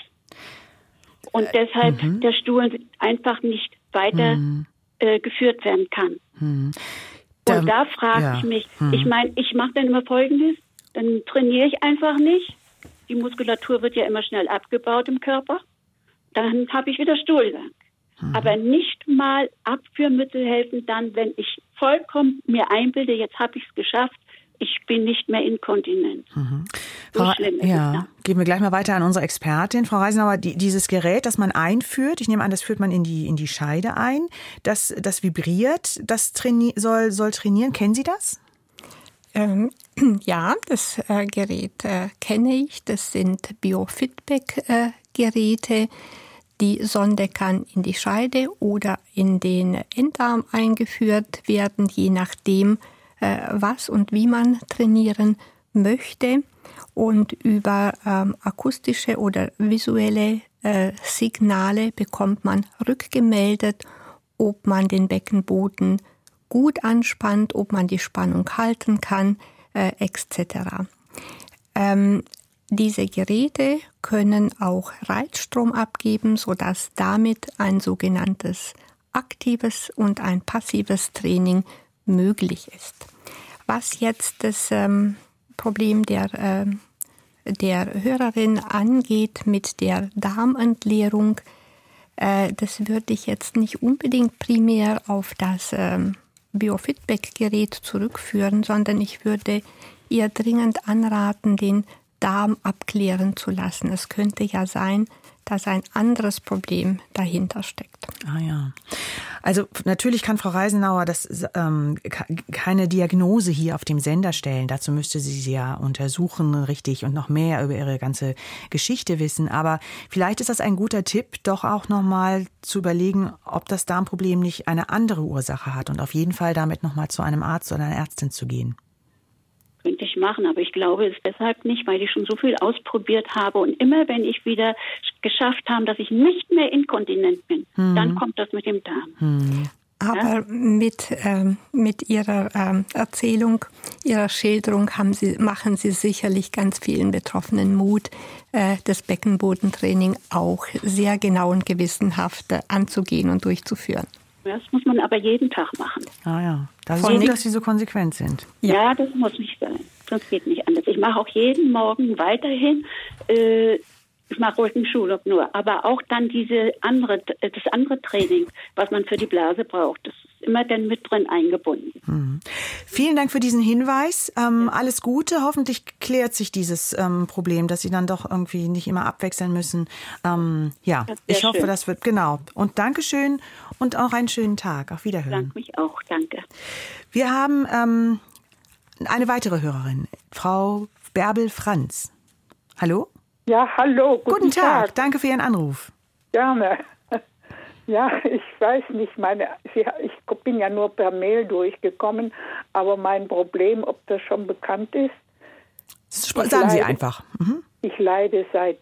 Und äh, deshalb mhm. der Stuhl einfach nicht weiter mhm. äh, geführt werden kann. Mhm. Und da frage ja. ich mich, mhm. ich meine, ich mache dann immer Folgendes, dann trainiere ich einfach nicht. Die Muskulatur wird ja immer schnell abgebaut im Körper. Dann habe ich wieder Stuhlgang. Mhm. Aber nicht mal Abführmittel helfen dann, wenn ich vollkommen mir einbilde, jetzt habe ich es geschafft, ich bin nicht mehr inkontinent. Mhm. So schlimm ist ja, es gehen wir gleich mal weiter an unsere Expertin, Frau Reisenauer. Die, dieses Gerät, das man einführt, ich nehme an, das führt man in die, in die Scheide ein, das, das vibriert, das traini soll, soll trainieren. Kennen Sie das? Ähm, ja, das äh, Gerät äh, kenne ich. Das sind Biofeedback-Geräte. Äh, die Sonde kann in die Scheide oder in den Enddarm eingeführt werden, je nachdem, äh, was und wie man trainieren möchte. Und über ähm, akustische oder visuelle äh, Signale bekommt man rückgemeldet, ob man den Beckenboden gut anspannt, ob man die Spannung halten kann, äh, etc. Ähm, diese Geräte können auch Reizstrom abgeben, sodass damit ein sogenanntes aktives und ein passives Training möglich ist. Was jetzt das ähm, Problem der, äh, der Hörerin angeht mit der Darmentleerung, Äh, das würde ich jetzt nicht unbedingt primär auf das ähm, Biofeedback-Gerät zurückführen, sondern ich würde ihr dringend anraten, den Darm abklären zu lassen. Es könnte ja sein, dass ein anderes Problem dahinter steckt. Ah ja. Also natürlich kann Frau Reisenauer das ähm, keine Diagnose hier auf dem Sender stellen. Dazu müsste sie sie ja untersuchen, richtig, und noch mehr über ihre ganze Geschichte wissen. Aber vielleicht ist das ein guter Tipp, doch auch nochmal zu überlegen, ob das Darmproblem nicht eine andere Ursache hat und auf jeden Fall damit nochmal zu einem Arzt oder einer Ärztin zu gehen könnte ich machen, aber ich glaube es deshalb nicht, weil ich schon so viel ausprobiert habe und immer wenn ich wieder geschafft habe, dass ich nicht mehr inkontinent bin, hm. dann kommt das mit dem Darm. Hm. Aber ja? mit, ähm, mit Ihrer ähm, Erzählung, Ihrer Schilderung haben Sie, machen Sie sicherlich ganz vielen Betroffenen Mut, äh, das Beckenbodentraining auch sehr genau und gewissenhaft äh, anzugehen und durchzuführen. Das muss man aber jeden Tag machen. Ah ja, das ist gut, dass Sie so konsequent sind. Ja. ja. das muss nicht sein. Sonst geht nicht anders. Ich mache auch jeden Morgen weiterhin. Äh, ich mache Rückenschulung nur, aber auch dann diese andere, das andere Training, was man für die Blase braucht. Das ist immer dann mit drin eingebunden. Mhm. Vielen Dank für diesen Hinweis. Ähm, alles Gute. Hoffentlich klärt sich dieses ähm, Problem, dass Sie dann doch irgendwie nicht immer abwechseln müssen. Ähm, ja, ich hoffe, schön. das wird genau. Und Dankeschön und auch einen schönen Tag. Auf Wiederhören. Danke mich auch. Danke. Wir haben ähm, eine weitere Hörerin, Frau Bärbel Franz. Hallo? Ja, hallo. Guten, guten Tag. Tag. Danke für Ihren Anruf. Gerne. Ja, ich weiß nicht, meine, ich bin ja nur per Mail durchgekommen, aber mein Problem, ob das schon bekannt ist. Sagen leide, Sie einfach. Mhm. Ich leide seit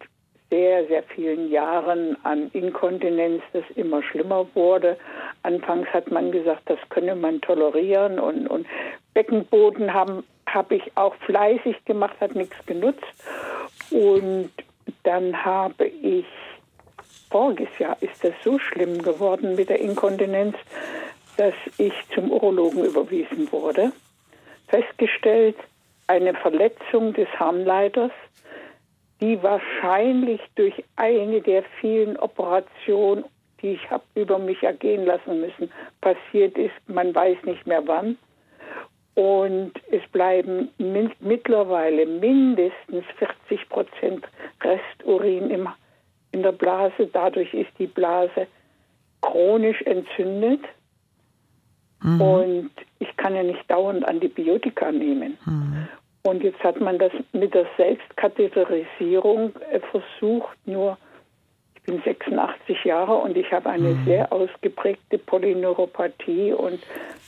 sehr, sehr vielen Jahren an Inkontinenz, das immer schlimmer wurde. Anfangs hat man gesagt, das könne man tolerieren und, und Beckenboden haben habe ich auch fleißig gemacht, hat nichts genutzt. Und dann habe ich, voriges Jahr ist das so schlimm geworden mit der Inkontinenz, dass ich zum Urologen überwiesen wurde. Festgestellt, eine Verletzung des Harnleiters, die wahrscheinlich durch eine der vielen Operationen, die ich habe über mich ergehen lassen müssen, passiert ist. Man weiß nicht mehr wann. Und es bleiben min mittlerweile mindestens 40 Prozent Resturin im, in der Blase. Dadurch ist die Blase chronisch entzündet. Mhm. Und ich kann ja nicht dauernd Antibiotika nehmen. Mhm. Und jetzt hat man das mit der Selbstkatheterisierung äh, versucht, nur ich bin 86 Jahre und ich habe eine mhm. sehr ausgeprägte Polyneuropathie und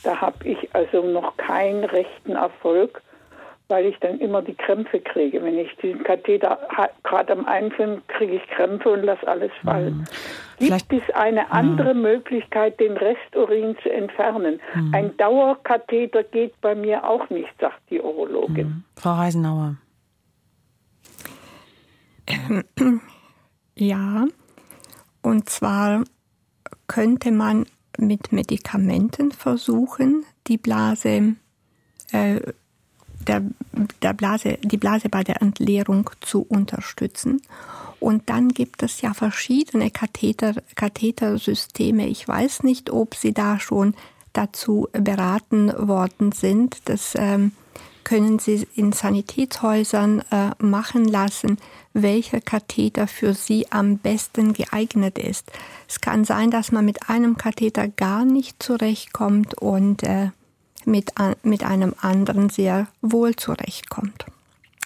da habe ich also noch keinen rechten Erfolg, weil ich dann immer die Krämpfe kriege. Wenn ich diesen Katheter gerade am Einführen kriege ich Krämpfe und lasse alles fallen. Mhm. Gibt es eine mhm. andere mhm. Möglichkeit, den Resturin zu entfernen? Mhm. Ein Dauerkatheter geht bei mir auch nicht, sagt die Urologin. Mhm. Frau Reisenauer. Ja, und zwar könnte man mit Medikamenten versuchen, die Blase, äh, der, der Blase, die Blase bei der Entleerung zu unterstützen. Und dann gibt es ja verschiedene Katheter, Kathetersysteme. Ich weiß nicht, ob Sie da schon dazu beraten worden sind. Das ähm, können Sie in Sanitätshäusern äh, machen lassen welcher Katheter für Sie am besten geeignet ist. Es kann sein, dass man mit einem Katheter gar nicht zurechtkommt und äh, mit, mit einem anderen sehr wohl zurechtkommt.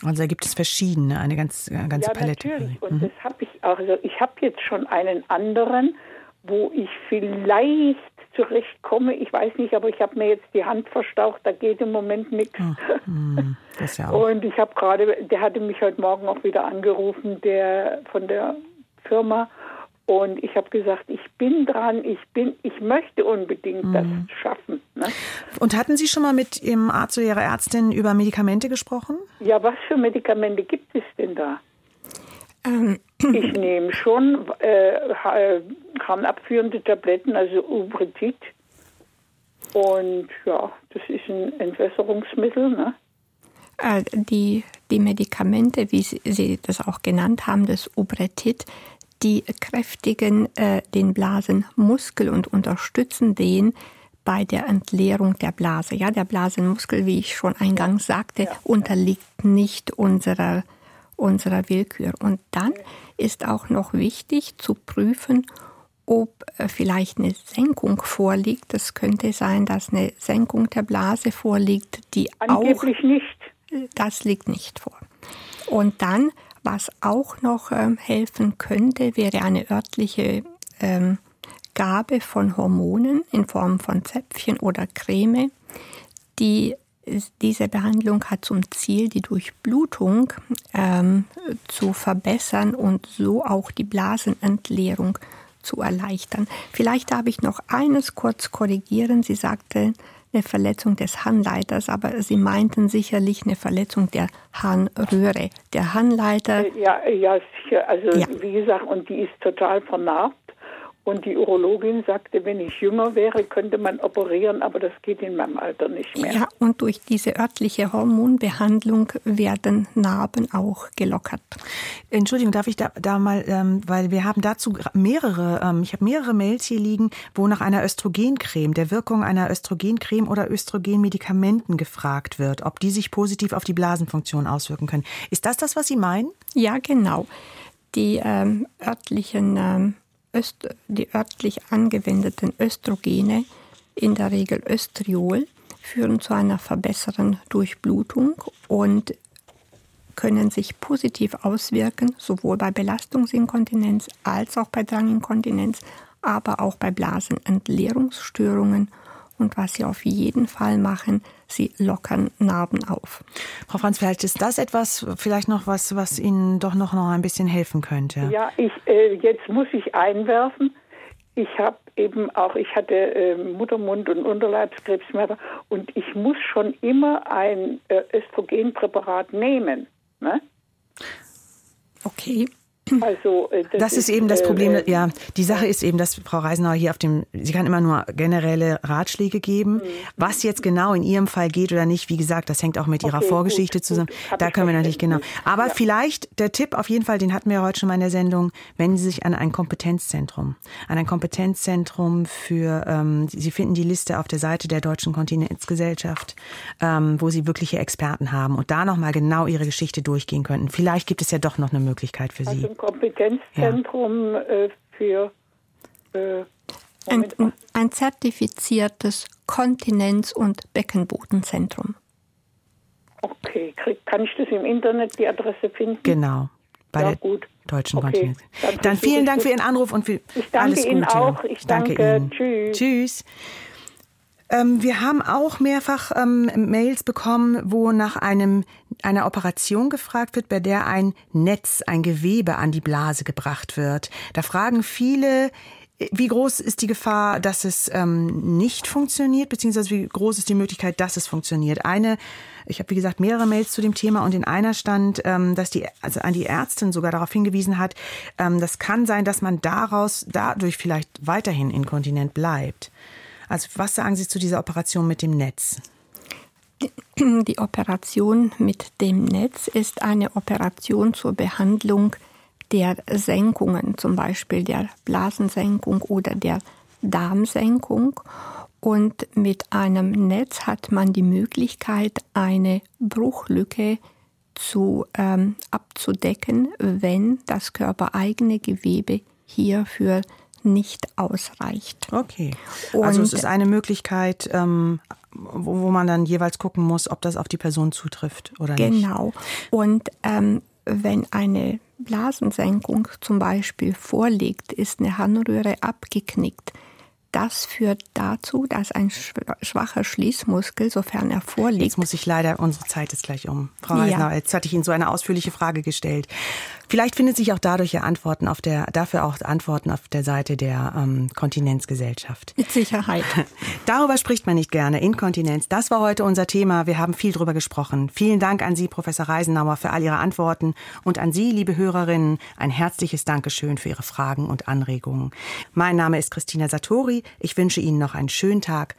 Also da gibt es verschiedene, eine ganz, eine ganze ja, Palette. Natürlich. Und mhm. das habe ich auch. Also ich habe jetzt schon einen anderen, wo ich vielleicht zurechtkomme. Ich weiß nicht, aber ich habe mir jetzt die Hand verstaucht, da geht im Moment nichts. Hm, ja und ich habe gerade, der hatte mich heute Morgen auch wieder angerufen, der von der Firma. Und ich habe gesagt, ich bin dran, ich bin, ich möchte unbedingt hm. das schaffen. Ne? Und hatten Sie schon mal mit Ihrem Arzt oder Ihrer Ärztin über Medikamente gesprochen? Ja, was für Medikamente gibt es denn da? Ähm. Ich nehme schon äh, harnabführende Tabletten, also Ubretit. Und ja, das ist ein Entwässerungsmittel. Ne? Äh, die, die Medikamente, wie Sie das auch genannt haben, das Ubretit, Die kräftigen äh, den Blasenmuskel und unterstützen den bei der Entleerung der Blase. Ja, der Blasenmuskel, wie ich schon eingangs sagte, ja. unterliegt nicht unserer, unserer Willkür. Und dann ist auch noch wichtig zu prüfen, ob äh, vielleicht eine Senkung vorliegt. Es könnte sein, dass eine Senkung der Blase vorliegt, die Angeblich auch nicht. Das liegt nicht vor. Und dann, was auch noch ähm, helfen könnte, wäre eine örtliche ähm, Gabe von Hormonen in Form von Zäpfchen oder Creme. Die, diese Behandlung hat zum Ziel, die Durchblutung ähm, zu verbessern und so auch die Blasenentleerung zu erleichtern. Vielleicht darf ich noch eines kurz korrigieren. Sie sagte, eine Verletzung des Harnleiters, aber Sie meinten sicherlich eine Verletzung der Harnröhre. Der Harnleiter. Äh, ja, ja, sicher. Also ja. wie gesagt, und die ist total vernarbt. Und die Urologin sagte, wenn ich jünger wäre, könnte man operieren, aber das geht in meinem Alter nicht mehr. Ja, und durch diese örtliche Hormonbehandlung werden Narben auch gelockert. Entschuldigung, darf ich da, da mal, ähm, weil wir haben dazu mehrere, ähm, ich habe mehrere Mails hier liegen, wo nach einer Östrogencreme, der Wirkung einer Östrogencreme oder Östrogenmedikamenten gefragt wird, ob die sich positiv auf die Blasenfunktion auswirken können. Ist das das, was Sie meinen? Ja, genau. Die ähm, örtlichen ähm, Öst die örtlich angewendeten Östrogene, in der Regel Östriol, führen zu einer verbesserten Durchblutung und können sich positiv auswirken, sowohl bei Belastungsinkontinenz als auch bei Dranginkontinenz, aber auch bei Blasenentleerungsstörungen und was sie auf jeden Fall machen, sie lockern Narben auf. Frau Franz, vielleicht ist das etwas, vielleicht noch was, was Ihnen doch noch, noch ein bisschen helfen könnte. Ja, ich, äh, jetzt muss ich einwerfen. Ich habe eben auch, ich hatte äh, Muttermund- und Unterleibskrebs und ich muss schon immer ein äh, Östrogenpräparat nehmen. Ne? Okay. Also, äh, das, das ist, ist, eben das Problem. Äh, ja, die Sache ist eben, dass Frau Reisenauer hier auf dem, sie kann immer nur generelle Ratschläge geben. Mhm. Was jetzt genau in ihrem Fall geht oder nicht, wie gesagt, das hängt auch mit okay, ihrer Vorgeschichte gut, zusammen. Gut, da können wir natürlich genau. Aber ja. vielleicht der Tipp auf jeden Fall, den hatten wir heute schon mal in der Sendung, wenden Sie sich an ein Kompetenzzentrum, an ein Kompetenzzentrum für. Ähm, sie finden die Liste auf der Seite der Deutschen Kontinenzgesellschaft, ähm, wo Sie wirkliche Experten haben und da noch mal genau Ihre Geschichte durchgehen könnten. Vielleicht gibt es ja doch noch eine Möglichkeit für Sie. Also Kompetenzzentrum ja. äh, für äh, ein, ein, zertifiziertes Kontinenz- und Beckenbodenzentrum. Okay, Krieg, kann ich das im Internet die Adresse finden? Genau. Bei ja, der gut. Deutschen okay. Kontinenz. Dann, Dann vielen Dank für Ihren Anruf und für ich danke alles Gute. Ihnen auch. Ich danke, danke Ihnen. Tschüss. Tschüss. Ähm, wir haben auch mehrfach ähm, Mails bekommen, wo nach einem, einer Operation gefragt wird, bei der ein Netz, ein Gewebe an die Blase gebracht wird. Da fragen viele, wie groß ist die Gefahr, dass es ähm, nicht funktioniert, beziehungsweise wie groß ist die Möglichkeit, dass es funktioniert? Eine, ich habe wie gesagt mehrere Mails zu dem Thema und in einer stand, ähm, dass die, also an die Ärztin sogar darauf hingewiesen hat, ähm, das kann sein, dass man daraus dadurch vielleicht weiterhin inkontinent bleibt. Also was sagen Sie zu dieser Operation mit dem Netz? Die Operation mit dem Netz ist eine Operation zur Behandlung der Senkungen, zum Beispiel der Blasensenkung oder der Darmsenkung. Und mit einem Netz hat man die Möglichkeit, eine Bruchlücke zu, ähm, abzudecken, wenn das körpereigene Gewebe hierfür nicht ausreicht. Okay. Und also es ist eine Möglichkeit, ähm, wo, wo, man dann jeweils gucken muss, ob das auf die Person zutrifft oder genau. nicht. Genau. Und ähm, wenn eine Blasensenkung zum Beispiel vorliegt, ist eine Harnröhre abgeknickt, das führt dazu, dass ein schwacher Schließmuskel, sofern er vorliegt. Jetzt muss ich leider, unsere Zeit ist gleich um. Frau Reisner, ja. jetzt hatte ich Ihnen so eine ausführliche Frage gestellt. Vielleicht findet sich auch dadurch ja Antworten auf der, dafür auch Antworten auf der Seite der ähm, Kontinenzgesellschaft. Mit Sicherheit. Darüber spricht man nicht gerne. Inkontinenz. Das war heute unser Thema. Wir haben viel drüber gesprochen. Vielen Dank an Sie, Professor Reisenauer, für all Ihre Antworten und an Sie, liebe Hörerinnen, ein herzliches Dankeschön für Ihre Fragen und Anregungen. Mein Name ist Christina Satori. Ich wünsche Ihnen noch einen schönen Tag.